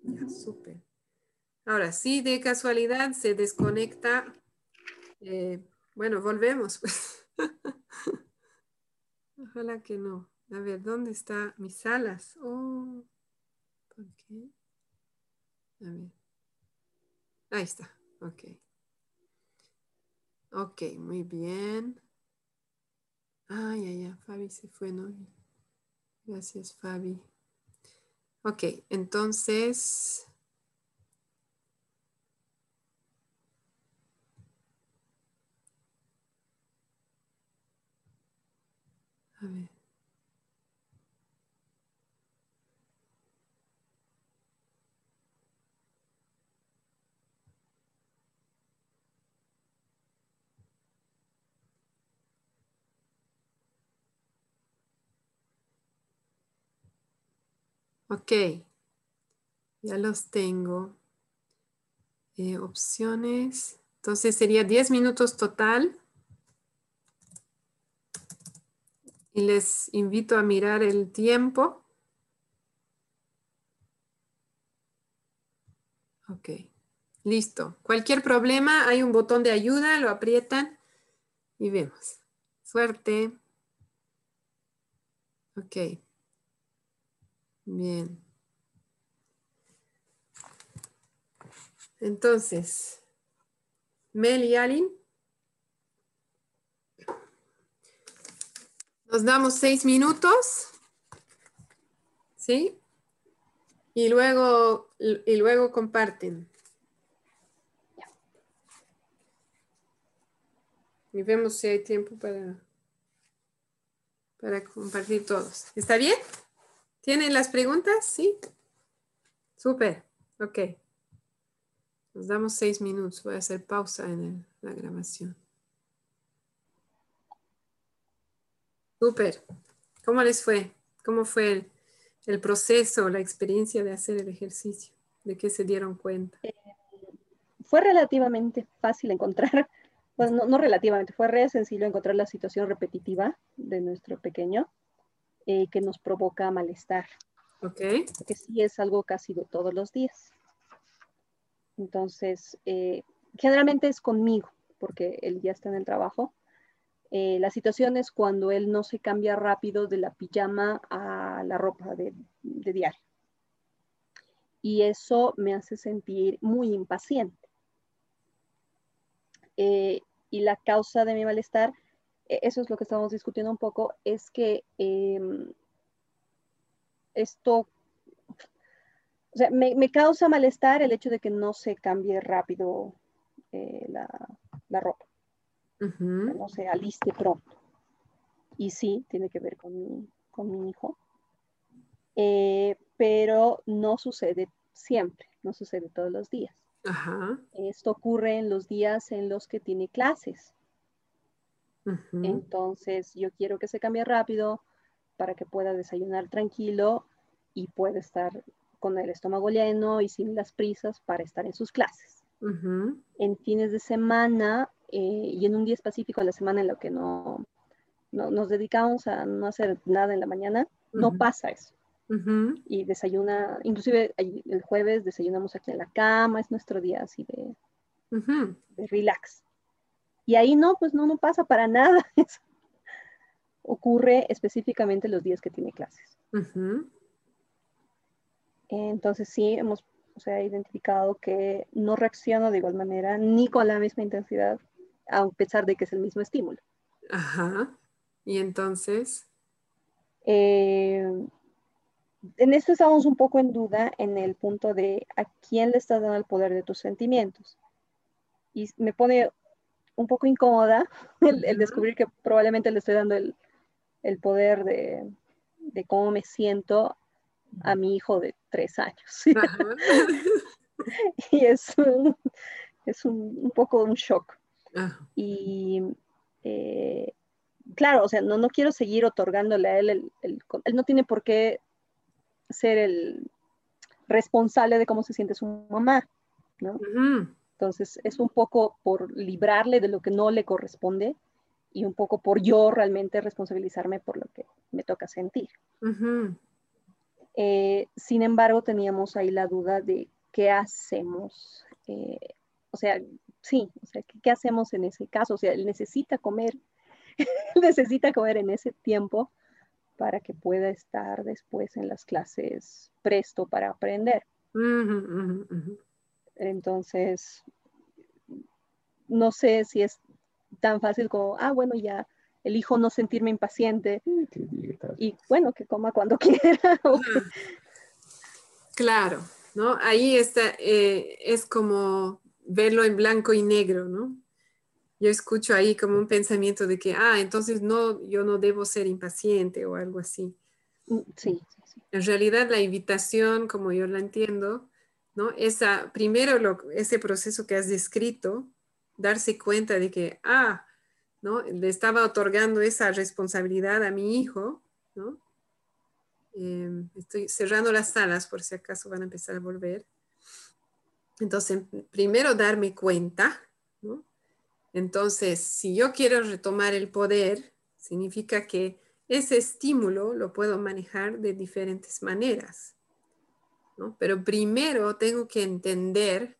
Ya, súper. Ahora, si de casualidad se desconecta Eh, bueno, volvemos. Pues. Ojalá que no. A ver, ¿dónde están mis alas? Oh, ¿por qué? A ver. Ahí está. Ok. Ok, muy bien. Ay, ay, ay, Fabi se fue, ¿no? Gracias, Fabi. Ok, entonces... A ver. Ok, ya los tengo. Eh, opciones. Entonces sería 10 minutos total. Y les invito a mirar el tiempo. Ok, listo. Cualquier problema, hay un botón de ayuda, lo aprietan y vemos. Suerte. Ok. Bien. Entonces, Mel y Alin. Nos damos seis minutos. ¿Sí? Y luego, y luego comparten. Y vemos si hay tiempo para, para compartir todos. ¿Está bien? ¿Tienen las preguntas? Sí. Súper. Ok. Nos damos seis minutos. Voy a hacer pausa en la grabación. Súper. ¿Cómo les fue? ¿Cómo fue el, proceso, la experiencia de hacer el ejercicio? ¿De qué se dieron cuenta? Eh, fue relativamente fácil encontrar, bueno, no, no, relativamente, fue re sencillo encontrar la situación repetitiva de nuestro pequeño. Eh, que nos provoca malestar. Ok. Que sí es algo casi de todos los días. Entonces, eh, generalmente es conmigo, porque él ya está en el trabajo. Eh, la situación es cuando él no se cambia rápido de la pijama a la ropa de, de diario. Y eso me hace sentir muy impaciente. y la causa de mi malestar eso es lo que estamos discutiendo un poco, es que em, esto, o sea, me, causa malestar el hecho de que no se cambie rápido eh, la, ropa, no se aliste pronto. Y sí, tiene que ver con mi, con mi hijo, eh, pero no sucede siempre, no sucede todos los días. Esto ocurre en los días en los que tiene clases entonces, yo quiero que se cambie rápido para que pueda desayunar tranquilo y pueda estar con el estómago lleno y sin las prisas para estar en sus clases. En fines de semana eh, y en un día específico de la semana en lo que no, no, nos dedicamos a no hacer nada en la mañana, no pasa eso. Y desayuna, inclusive el jueves desayunamos aquí en la cama, es nuestro día así de, de relax. Y ahí no, pues no, no pasa para nada. Ocurre específicamente los días que tiene clases. Entonces sí, hemos identificado que no reacciona de igual manera ni con la misma intensidad, a pesar de que es el mismo estímulo. Ajá. Y entonces... Eh, en esto estamos un poco en duda en el punto de a quién le estás dando el poder de tus sentimientos. Y me pone un poco incómoda el, descubrir que probablemente le estoy dando el, poder de, cómo me siento a mi hijo de tres años. y es, un, es un, poco un shock. Y eh, claro, o sea, no, no quiero seguir otorgándole a él el, Él no tiene por qué ser el responsable de cómo se siente su mamá, ¿no? Entonces, es un poco por librarle de lo que no le corresponde y un poco por yo realmente responsabilizarme por lo que me toca sentir. Eh, sin embargo, teníamos ahí la duda de qué hacemos. Eh, o sea, sí, o sea, ¿qué, hacemos en ese caso? O sea, él necesita comer, necesita comer en ese tiempo para que pueda estar después en las clases presto para aprender. Entonces, no sé si es tan fácil como, ah, bueno, ya elijo no sentirme impaciente y bueno, que coma cuando quiera. Claro, ¿no? Ahí está, eh, es como verlo en blanco y negro, ¿no? Yo escucho ahí como un pensamiento de que, ah, entonces no, yo no debo ser impaciente o algo así. Mm, sí, sí, En realidad la invitación, como yo la entiendo, ¿no? Esa, primero ese proceso que has descrito, darse cuenta de que, ah, ¿no? Le estaba otorgando esa responsabilidad a mi hijo, ¿no? Em, estoy cerrando las salas por si acaso van a empezar a volver. Entonces, primero darme cuenta. Entonces, si yo quiero retomar el poder, significa que ese estímulo lo puedo manejar de diferentes maneras, Pero primero tengo que entender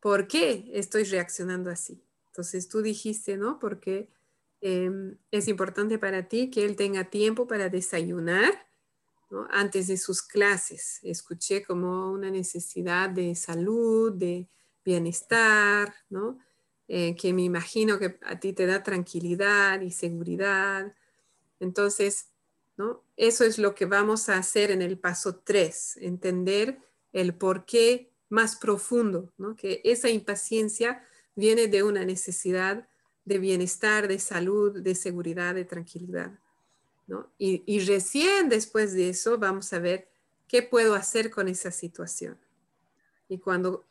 por qué estoy reaccionando así. Entonces, tú dijiste, ¿no? Porque em, es importante para ti que él tenga tiempo para desayunar antes de sus clases. Escuché como una necesidad de salud, de bienestar, ¿no? Eh, que me imagino que a ti te da tranquilidad y seguridad. Entonces, Eso es lo que vamos a hacer en el paso 3, entender el por qué más profundo, que esa impaciencia viene de una necesidad de bienestar, de salud, de seguridad, de tranquilidad. Y, recién después de eso vamos a ver qué puedo hacer con esa situación. Y cuando,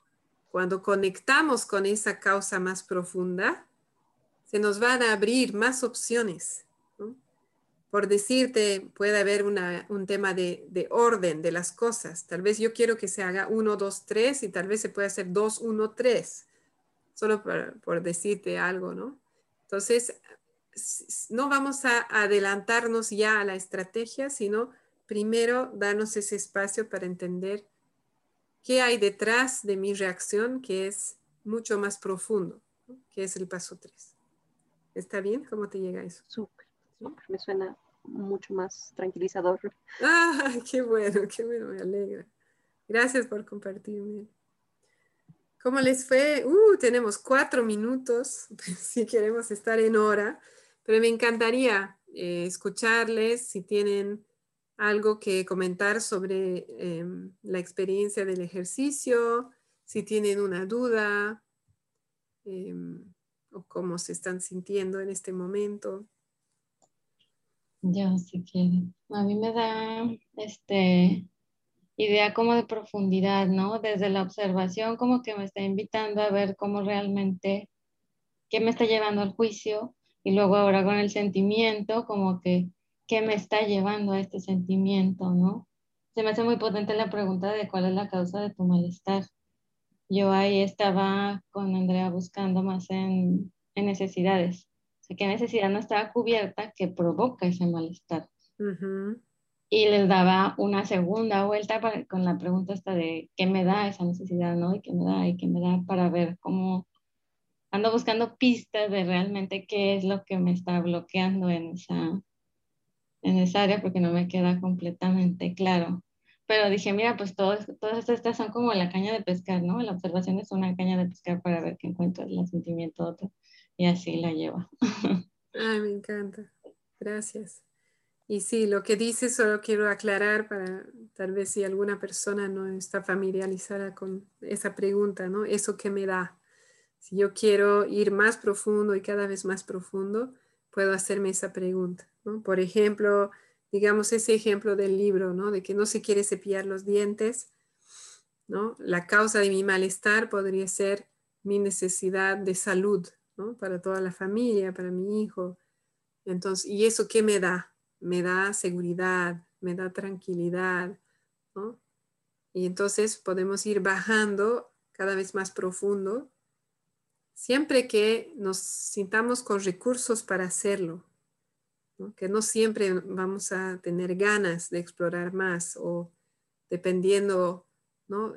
cuando conectamos con esa causa más profunda, se nos van a abrir más opciones. Por decirte, puede haber un tema de, de, orden de las cosas. Tal vez yo quiero que se haga 1, 2, 3 y tal vez se puede hacer 2, 1, 3. Solo por, por decirte algo, ¿no? Entonces, no vamos a adelantarnos ya a la estrategia, sino primero darnos ese espacio para entender qué hay detrás de mi reacción, que es mucho más profundo, que es el paso 3. ¿Está bien? ¿Cómo te llega eso? Súper, me suena mucho más tranquilizador. Ah, qué bueno, qué bueno, me alegra. Gracias por compartirme. ¿Cómo les fue? Uh, tenemos cuatro minutos, si queremos estar en hora. Pero me encantaría eh, escucharles si tienen algo que comentar sobre em, la experiencia del ejercicio, si tienen una duda em, o cómo se están sintiendo en este momento. Yo, si. A mí me da este idea como de profundidad, ¿no? Desde la observación, como que me está invitando a ver cómo realmente, qué me está llevando al juicio y luego ahora con el sentimiento, como que, ¿qué me está llevando a este sentimiento, no? Se me hace muy potente la pregunta de cuál es la causa de tu malestar. Yo ahí estaba con Andrea buscando más en, en necesidades. Sea, qué necesidad no estaba cubierta que provoca ese malestar. Y les daba una segunda vuelta con la pregunta esta de qué me da esa necesidad, ¿no? Y qué me da, y qué me da para ver cómo, ando buscando pistas de realmente qué es lo que me está bloqueando en esa, en esa área porque no me queda completamente claro. Pero dije, mira, pues todas estas son como la caña de pescar, ¿no? La observación es una caña de pescar para ver qué encuentro el sentimiento otro y así la lleva. Ay, me encanta. Gracias. Y sí, lo que dices solo quiero aclarar para tal vez si alguna persona no está familiarizada con esa pregunta, ¿no? Eso que me da. Si yo quiero ir más profundo y cada vez más profundo, puedo hacerme esa pregunta. Por ejemplo, digamos ese ejemplo del libro, ¿no? de que no se quiere cepillar los dientes. ¿no? La causa de mi malestar podría ser mi necesidad de salud ¿no? para toda la familia, para mi hijo. Entonces, ¿y eso qué me da? Me da seguridad, me da tranquilidad. ¿no? Y entonces podemos ir bajando cada vez más profundo siempre que nos sintamos con recursos para hacerlo, que no siempre vamos a tener ganas de explorar más o dependiendo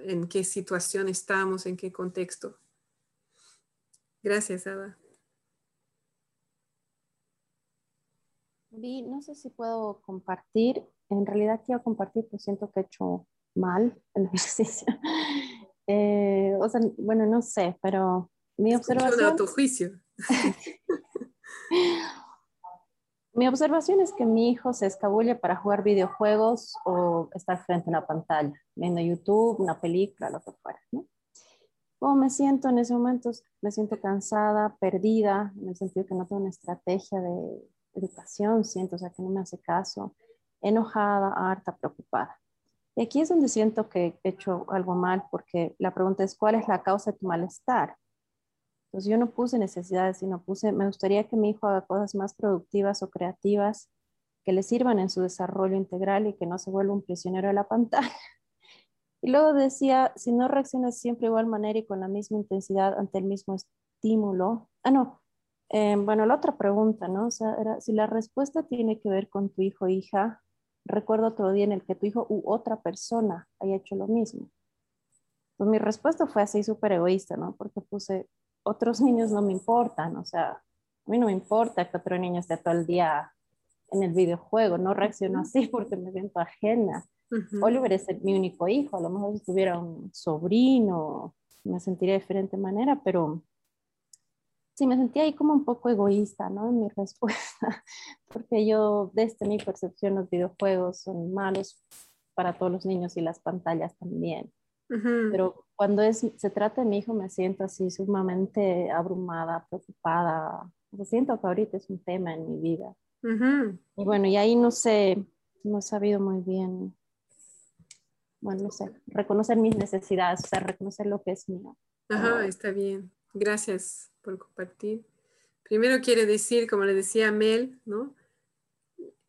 en qué situación estamos, en qué contexto. Gracias, Ada. Vi, no sé si puedo compartir. En realidad quiero compartir, pero siento que he hecho mal el ejercicio. Eh, o sea, bueno, no sé, pero mi observación... tu juicio. mi observación es que mi hijo se escabulle para jugar videojuegos o estar frente a una pantalla, viendo YouTube, una película, lo que fuera, ¿no? ¿Cómo me siento en ese momento? Me siento cansada, perdida, en el sentido que no tengo una estrategia de educación, siento, o sea, que no me hace caso, enojada, harta, preocupada. Y aquí es donde siento que he hecho algo mal, porque la pregunta es, ¿cuál es la causa de tu malestar? Entonces yo no puse necesidades, sino puse, me gustaría que mi hijo haga cosas más productivas o creativas que le sirvan en su desarrollo integral y que no se vuelva un prisionero de la pantalla. Y luego decía, si no reaccionas siempre de igual manera y con la misma intensidad ante el mismo estímulo, ah, no, eh, bueno, la otra pregunta, ¿no? O sea, era, si la respuesta tiene que ver con tu hijo o hija, recuerdo otro día en el que tu hijo u otra persona haya hecho lo mismo. Pues mi respuesta fue así súper egoísta, ¿no? Porque puse, otros niños no me importan, o sea, a mí no me importa que otro niño esté todo el día en el videojuego, no reacciono así porque me siento ajena. Oliver es mi único hijo, a lo mejor si tuviera un sobrino, me sentiría de diferente manera, pero sí me sentía ahí como un poco egoísta, ¿no? En mi respuesta, porque yo, desde mi percepción, los videojuegos son malos para todos los niños y las pantallas también. Pero cuando es, se trata de mi hijo, me siento así sumamente abrumada, preocupada. Me siento que ahorita es un tema en mi vida. Y bueno, y ahí no sé, no he sabido muy bien, bueno, no sé, reconocer mis necesidades, o sea, reconocer lo que es mío. Ajá, está bien. Gracias por compartir. Primero quiere decir, como le decía Mel, ¿no?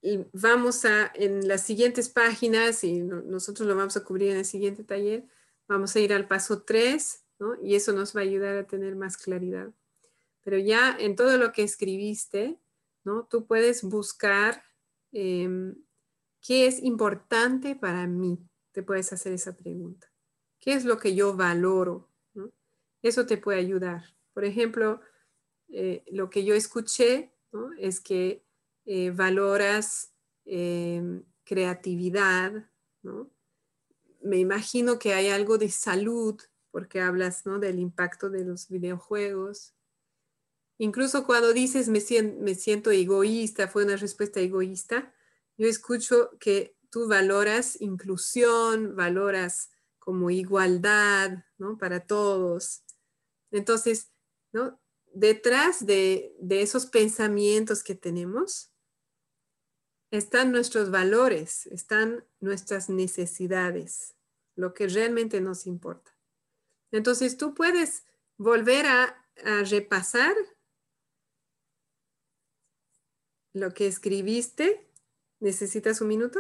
Y vamos a, en las siguientes páginas, y nosotros lo vamos a cubrir en el siguiente taller, vamos a ir al paso 3, ¿no? Y eso nos va a ayudar a tener más claridad. Pero ya en todo lo que escribiste, ¿no? Tú puedes buscar em, qué es importante para mí. Te puedes hacer esa pregunta. ¿Qué es lo que yo valoro? Eso te puede ayudar. Por ejemplo, eh, lo que yo escuché es que eh, valoras em, creatividad, Me imagino que hay algo de salud, porque hablas del impacto de los videojuegos. Incluso cuando dices me siento egoísta, fue una respuesta egoísta, yo escucho que tú valoras inclusión, valoras como igualdad, ¿no? Para todos. Entonces, ¿no? Detrás de, esos pensamientos que tenemos están nuestros valores, están nuestras necesidades, lo que realmente nos importa. Entonces, tú puedes volver a, repasar lo que escribiste. ¿Necesitas un minuto?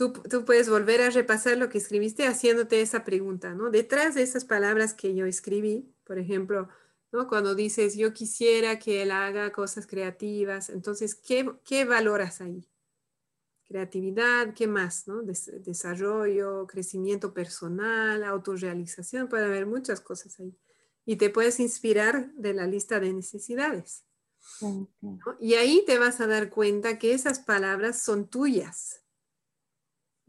Tú, puedes volver a repasar lo que escribiste haciéndote esa pregunta, ¿no? Detrás de esas palabras que yo escribí, por ejemplo, ¿no? Cuando dices, yo quisiera que él haga cosas creativas, entonces, ¿qué, qué valoras ahí? Creatividad, ¿qué más? ¿no? desarrollo, crecimiento personal, autorrealización, puede haber muchas cosas ahí. Y te puedes inspirar de la lista de necesidades. Y ahí te vas a dar cuenta que esas palabras son tuyas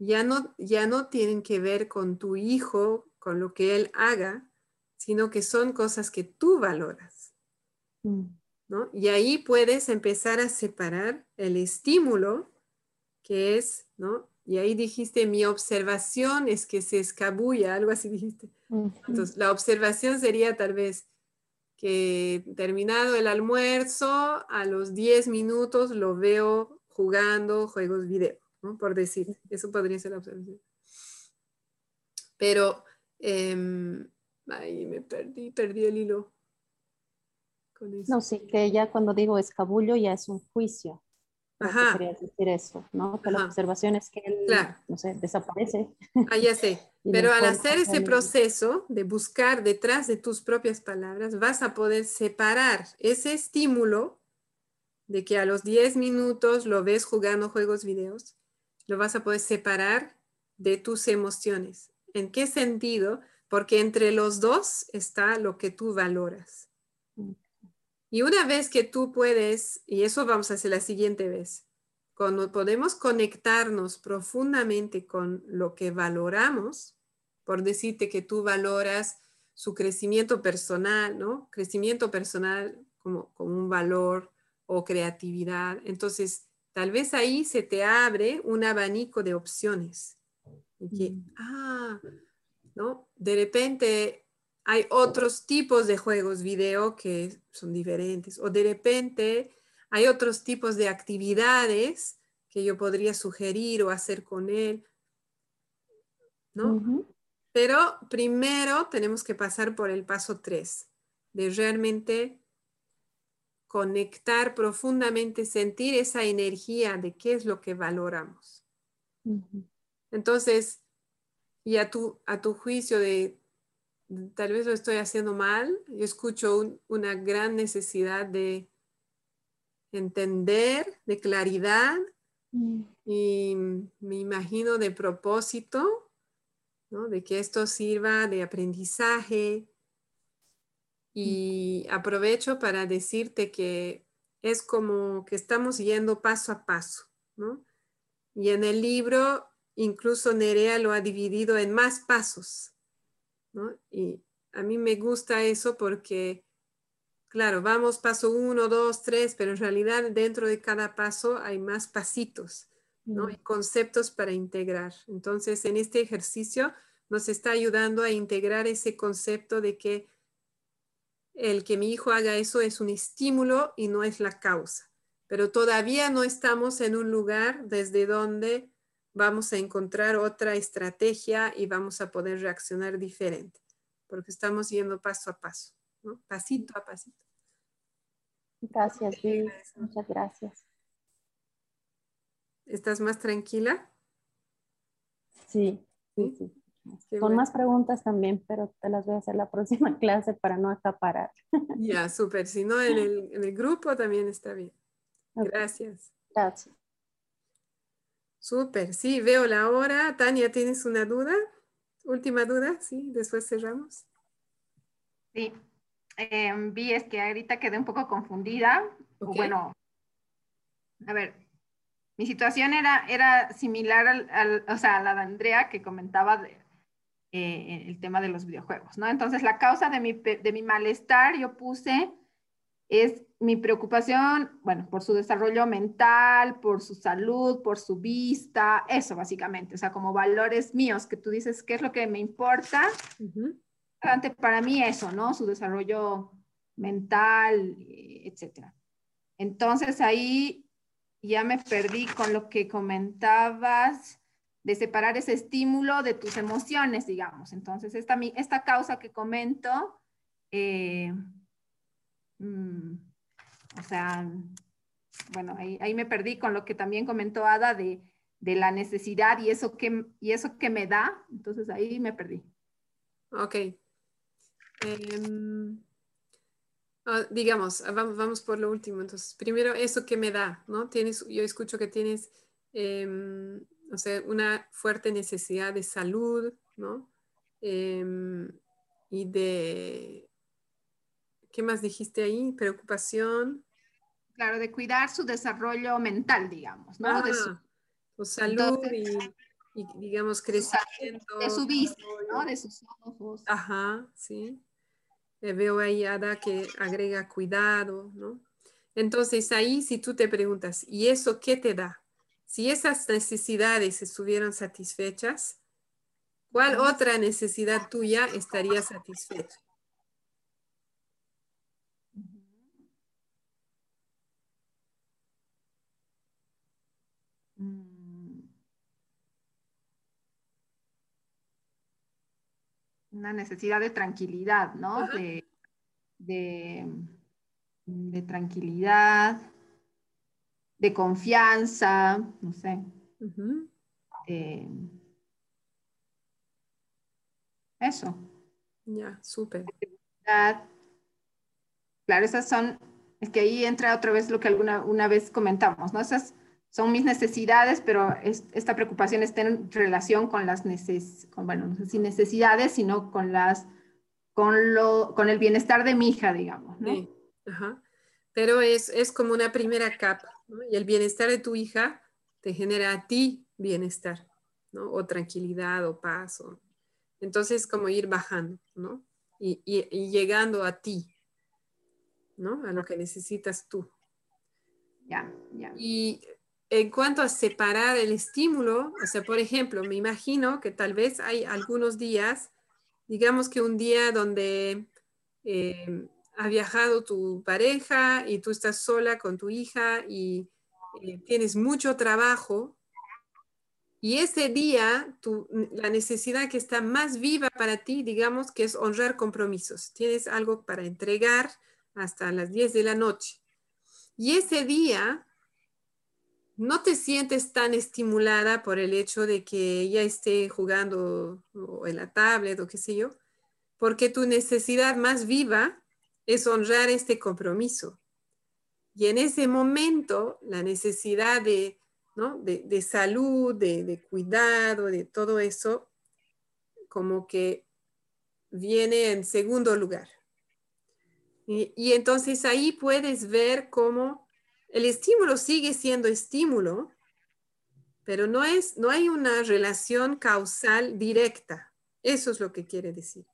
ya no, ya no tienen que ver con tu hijo, con lo que él haga, sino que son cosas que tú valoras. Mm. ¿no? Y ahí puedes empezar a separar el estímulo, que es, ¿no? Y ahí dijiste, mi observación es que se escabulla, algo así dijiste. Entonces, la observación sería tal vez que terminado el almuerzo, a los 10 minutos lo veo jugando juegos video por decir, eso podría ser la observación. Pero, eh, ay, me perdí, perdí el hilo. No, sí, que ya cuando digo escabullo ya es un juicio. Ajá. Quería decir eso, ¿no? Que la observación es que él, no sé, desaparece. Ah, ya sé. Pero al hacer ese proceso de buscar detrás de tus propias palabras, vas a poder separar ese estímulo de que a los 10 minutos lo ves jugando juegos videos lo vas a poder separar de tus emociones. ¿En qué sentido? porque entre los dos está lo que tú valoras. Y una vez que tú puedes, y eso vamos a hacer la siguiente vez, cuando podemos conectarnos profundamente con lo que valoramos, por decirte que tú valoras su crecimiento personal, ¿no? Crecimiento personal como, como un valor o creatividad. Entonces, tal vez ahí se te abre un abanico de opciones. Y que, mm. ah, ¿no? De repente hay otros tipos de juegos video que son diferentes o de repente hay otros tipos de actividades que yo podría sugerir o hacer con él, ¿no? Pero primero tenemos que pasar por el paso 3, de realmente conectar profundamente, sentir esa energía de qué es lo que valoramos. Entonces, y a tu, a tu juicio de tal vez lo estoy haciendo mal, yo escucho una gran necesidad de entender, de claridad mm. y me imagino de propósito, de que esto sirva de aprendizaje y mm. aprovecho para decirte que es como que estamos yendo paso a paso, Y en el libro incluso Nerea lo ha dividido en más pasos, ¿no? Y a mí me gusta eso porque, claro, vamos paso uno, dos, tres, pero en realidad dentro de cada paso hay más pasitos, ¿no? Hay conceptos para integrar. Entonces, en este ejercicio nos está ayudando a integrar ese concepto de que el que mi hijo haga eso es un estímulo y no es la causa. Pero todavía no estamos en un lugar desde donde vamos a encontrar otra estrategia y vamos a poder reaccionar diferente, porque estamos yendo paso a paso, ¿no? pasito a pasito. Gracias, Muchas gracias. ¿Estás más tranquila? Sí, sí, sí. Con más preguntas también, pero te las voy a hacer la próxima clase para no acaparar. Ya, súper. Si no, en el, grupo también está bien. Gracias. Gracias. Súper, sí, veo la hora. Tania, ¿tienes una duda? Última duda, sí, después cerramos. Sí, em, vi es que ahorita quedé un poco confundida. Bueno, a ver, mi situación era, era similar al, o sea, a la de Andrea que comentaba de, eh, el tema de los videojuegos, ¿no? Entonces, la causa de mi, de mi malestar yo puse es mi preocupación, bueno, por su desarrollo mental, por su salud, por su vista, eso básicamente, o sea, como valores míos que tú dices, ¿qué es lo que me importa? Para mí eso, ¿no? Su desarrollo mental, etcétera. Entonces ahí ya me perdí con lo que comentabas de separar ese estímulo de tus emociones, digamos. Entonces, esta, esta causa que comento, eh, Mm, o sea, bueno, ahí, me perdí con lo que también comentó Ada de, la necesidad y eso, que, y eso que me da. Entonces ahí me perdí. Ok. Em, ah, digamos, vamos, vamos, por lo último. Entonces, primero, eso que me da, ¿no? Tienes, yo escucho que tienes, em, o sea, una fuerte necesidad de salud, ¿no? Em, y de ¿Qué más dijiste ahí? Preocupación. Claro, de cuidar su desarrollo mental, digamos, ¿no? de su, salud y, digamos, crecimiento. De su vista, ¿no? De sus ojos. Ajá, sí. veo ahí Ada que agrega cuidado, ¿no? Entonces ahí si tú te preguntas, ¿y eso qué te da? Si esas necesidades estuvieran satisfechas, ¿cuál otra necesidad tuya estaría satisfecha? una necesidad de tranquilidad, ¿no? De, de, tranquilidad, de confianza, no sé. eso. Ya, súper. Claro, esas son, es que ahí entra otra vez lo que alguna una vez comentamos, ¿no? Esas son mis necesidades, pero esta preocupación está en relación con las neces bueno, no sé si necesidades, sino con las, con lo, con el bienestar de mi hija, digamos, ¿no? Sí. Ajá. Pero es, es, como una primera capa, ¿no? Y el bienestar de tu hija te genera a ti bienestar, ¿no? O tranquilidad o paz. O... Entonces, como ir bajando, ¿no? Y, y, y llegando a ti, ¿no? A lo que necesitas tú. Ya, ya. Y en cuanto a separar el estímulo, o sea, por ejemplo, me imagino que tal vez hay algunos días, digamos que un día donde eh, ha viajado tu pareja y tú estás sola con tu hija y eh, tienes mucho trabajo, y ese día tu, la necesidad que está más viva para ti, digamos que es honrar compromisos. Tienes algo para entregar hasta las 10 de la noche. Y ese día no te sientes tan estimulada por el hecho de que ella esté jugando en la tablet o qué sé yo, porque tu necesidad más viva es honrar este compromiso. Y en ese momento, la necesidad de, de, salud, de, cuidado, de todo eso, como que viene en segundo lugar. Y, y entonces ahí puedes ver cómo el estímulo sigue siendo estímulo, pero no, es, no hay una relación causal directa. Eso es lo que quiere decir.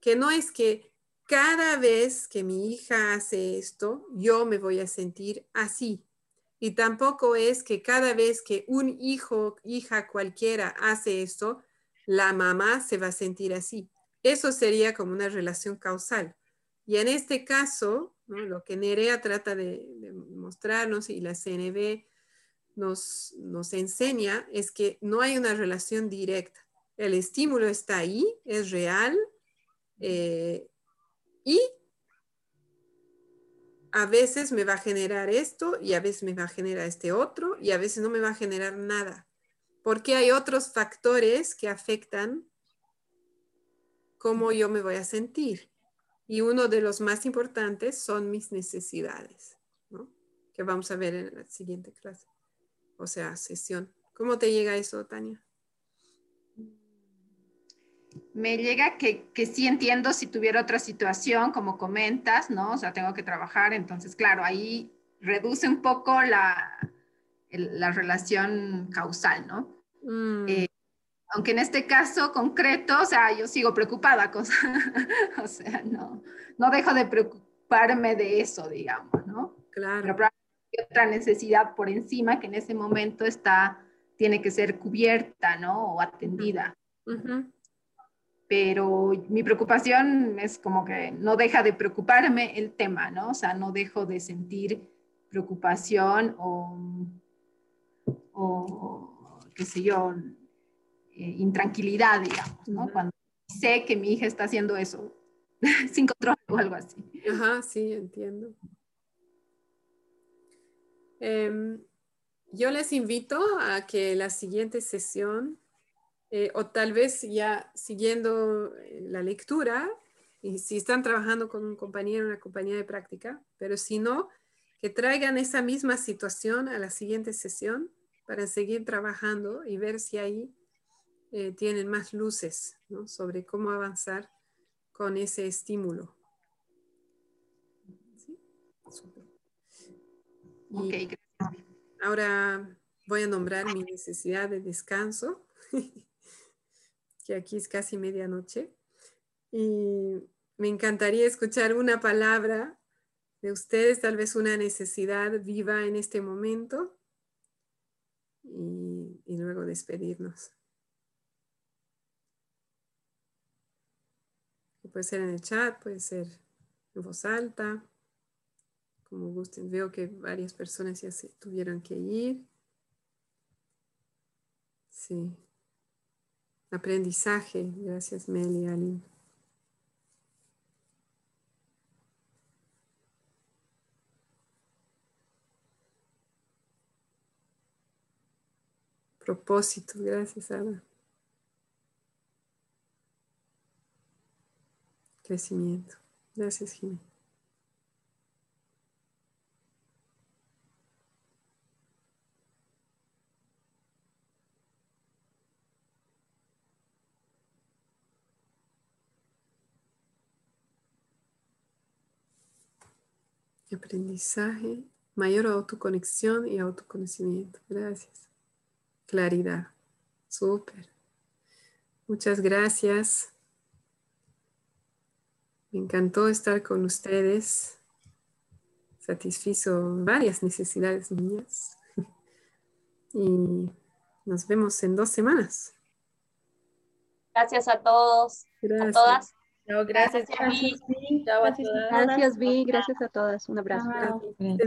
Que no es que cada vez que mi hija hace esto, yo me voy a sentir así. Y tampoco es que cada vez que un hijo, hija cualquiera hace esto, la mamá se va a sentir así. Eso sería como una relación causal. Y en este caso, lo que Nerea trata de, mostrarnos y la CNB nos, nos enseña es que no hay una relación directa. El estímulo está ahí, es real eh, y a veces me va a generar esto y a veces me va a generar este otro y a veces no me va a generar nada. Porque hay otros factores que afectan cómo yo me voy a sentir. Y uno de los más importantes son mis necesidades, que vamos a ver en la siguiente clase, o sea, sesión. ¿Cómo te llega eso, Tania? Me llega que, que sí entiendo si tuviera otra situación, como comentas, ¿no? O sea, tengo que trabajar, entonces, claro, ahí reduce un poco la, la relación causal, ¿no? Mm. Eh, aunque en este caso concreto, o sea, yo sigo preocupada, cosa, o sea, no, no dejo de preocuparme de eso, digamos, ¿no? Claro. Pero hay otra necesidad por encima que en ese momento está, tiene que ser cubierta, ¿no? O atendida. Pero mi preocupación es como que no deja de preocuparme el tema, ¿no? O sea, no dejo de sentir preocupación o, o qué sé yo, eh, intranquilidad, digamos, ¿no? Cuando sé que mi hija está haciendo eso sin control o algo así. Ajá, sí, entiendo. Em, yo les invito a que la siguiente sesión, eh, o tal vez ya siguiendo eh, la lectura, y si están trabajando con un compañero, una compañía de práctica, pero si no, que traigan esa misma situación a la siguiente sesión para seguir trabajando y ver si hay eh, tienen más luces sobre cómo avanzar con ese estímulo. ahora voy a nombrar mi necesidad de descanso, que aquí es casi medianoche. Y me encantaría escuchar una palabra de ustedes, tal vez una necesidad viva en este momento, y luego despedirnos. Puede ser en el chat, puede ser en voz alta, como gusten. Veo que varias personas ya se tuvieron que ir. Sí. Aprendizaje. Gracias, Meli, Ali. Propósito. Gracias, Ana. crecimiento. Gracias, Aprendizaje, mayor autoconexión y autoconocimiento. Gracias. Claridad. Súper. Muchas gracias. Me encantó estar con ustedes. Satisfizo varias necesidades mías. Y nos vemos en dos semanas. Gracias a todos. Gracias. A todas. No, gracias. Gracias, Vi. Gracias, todas. Gracias, Vi. Gracias a todas. Un abrazo. Bien.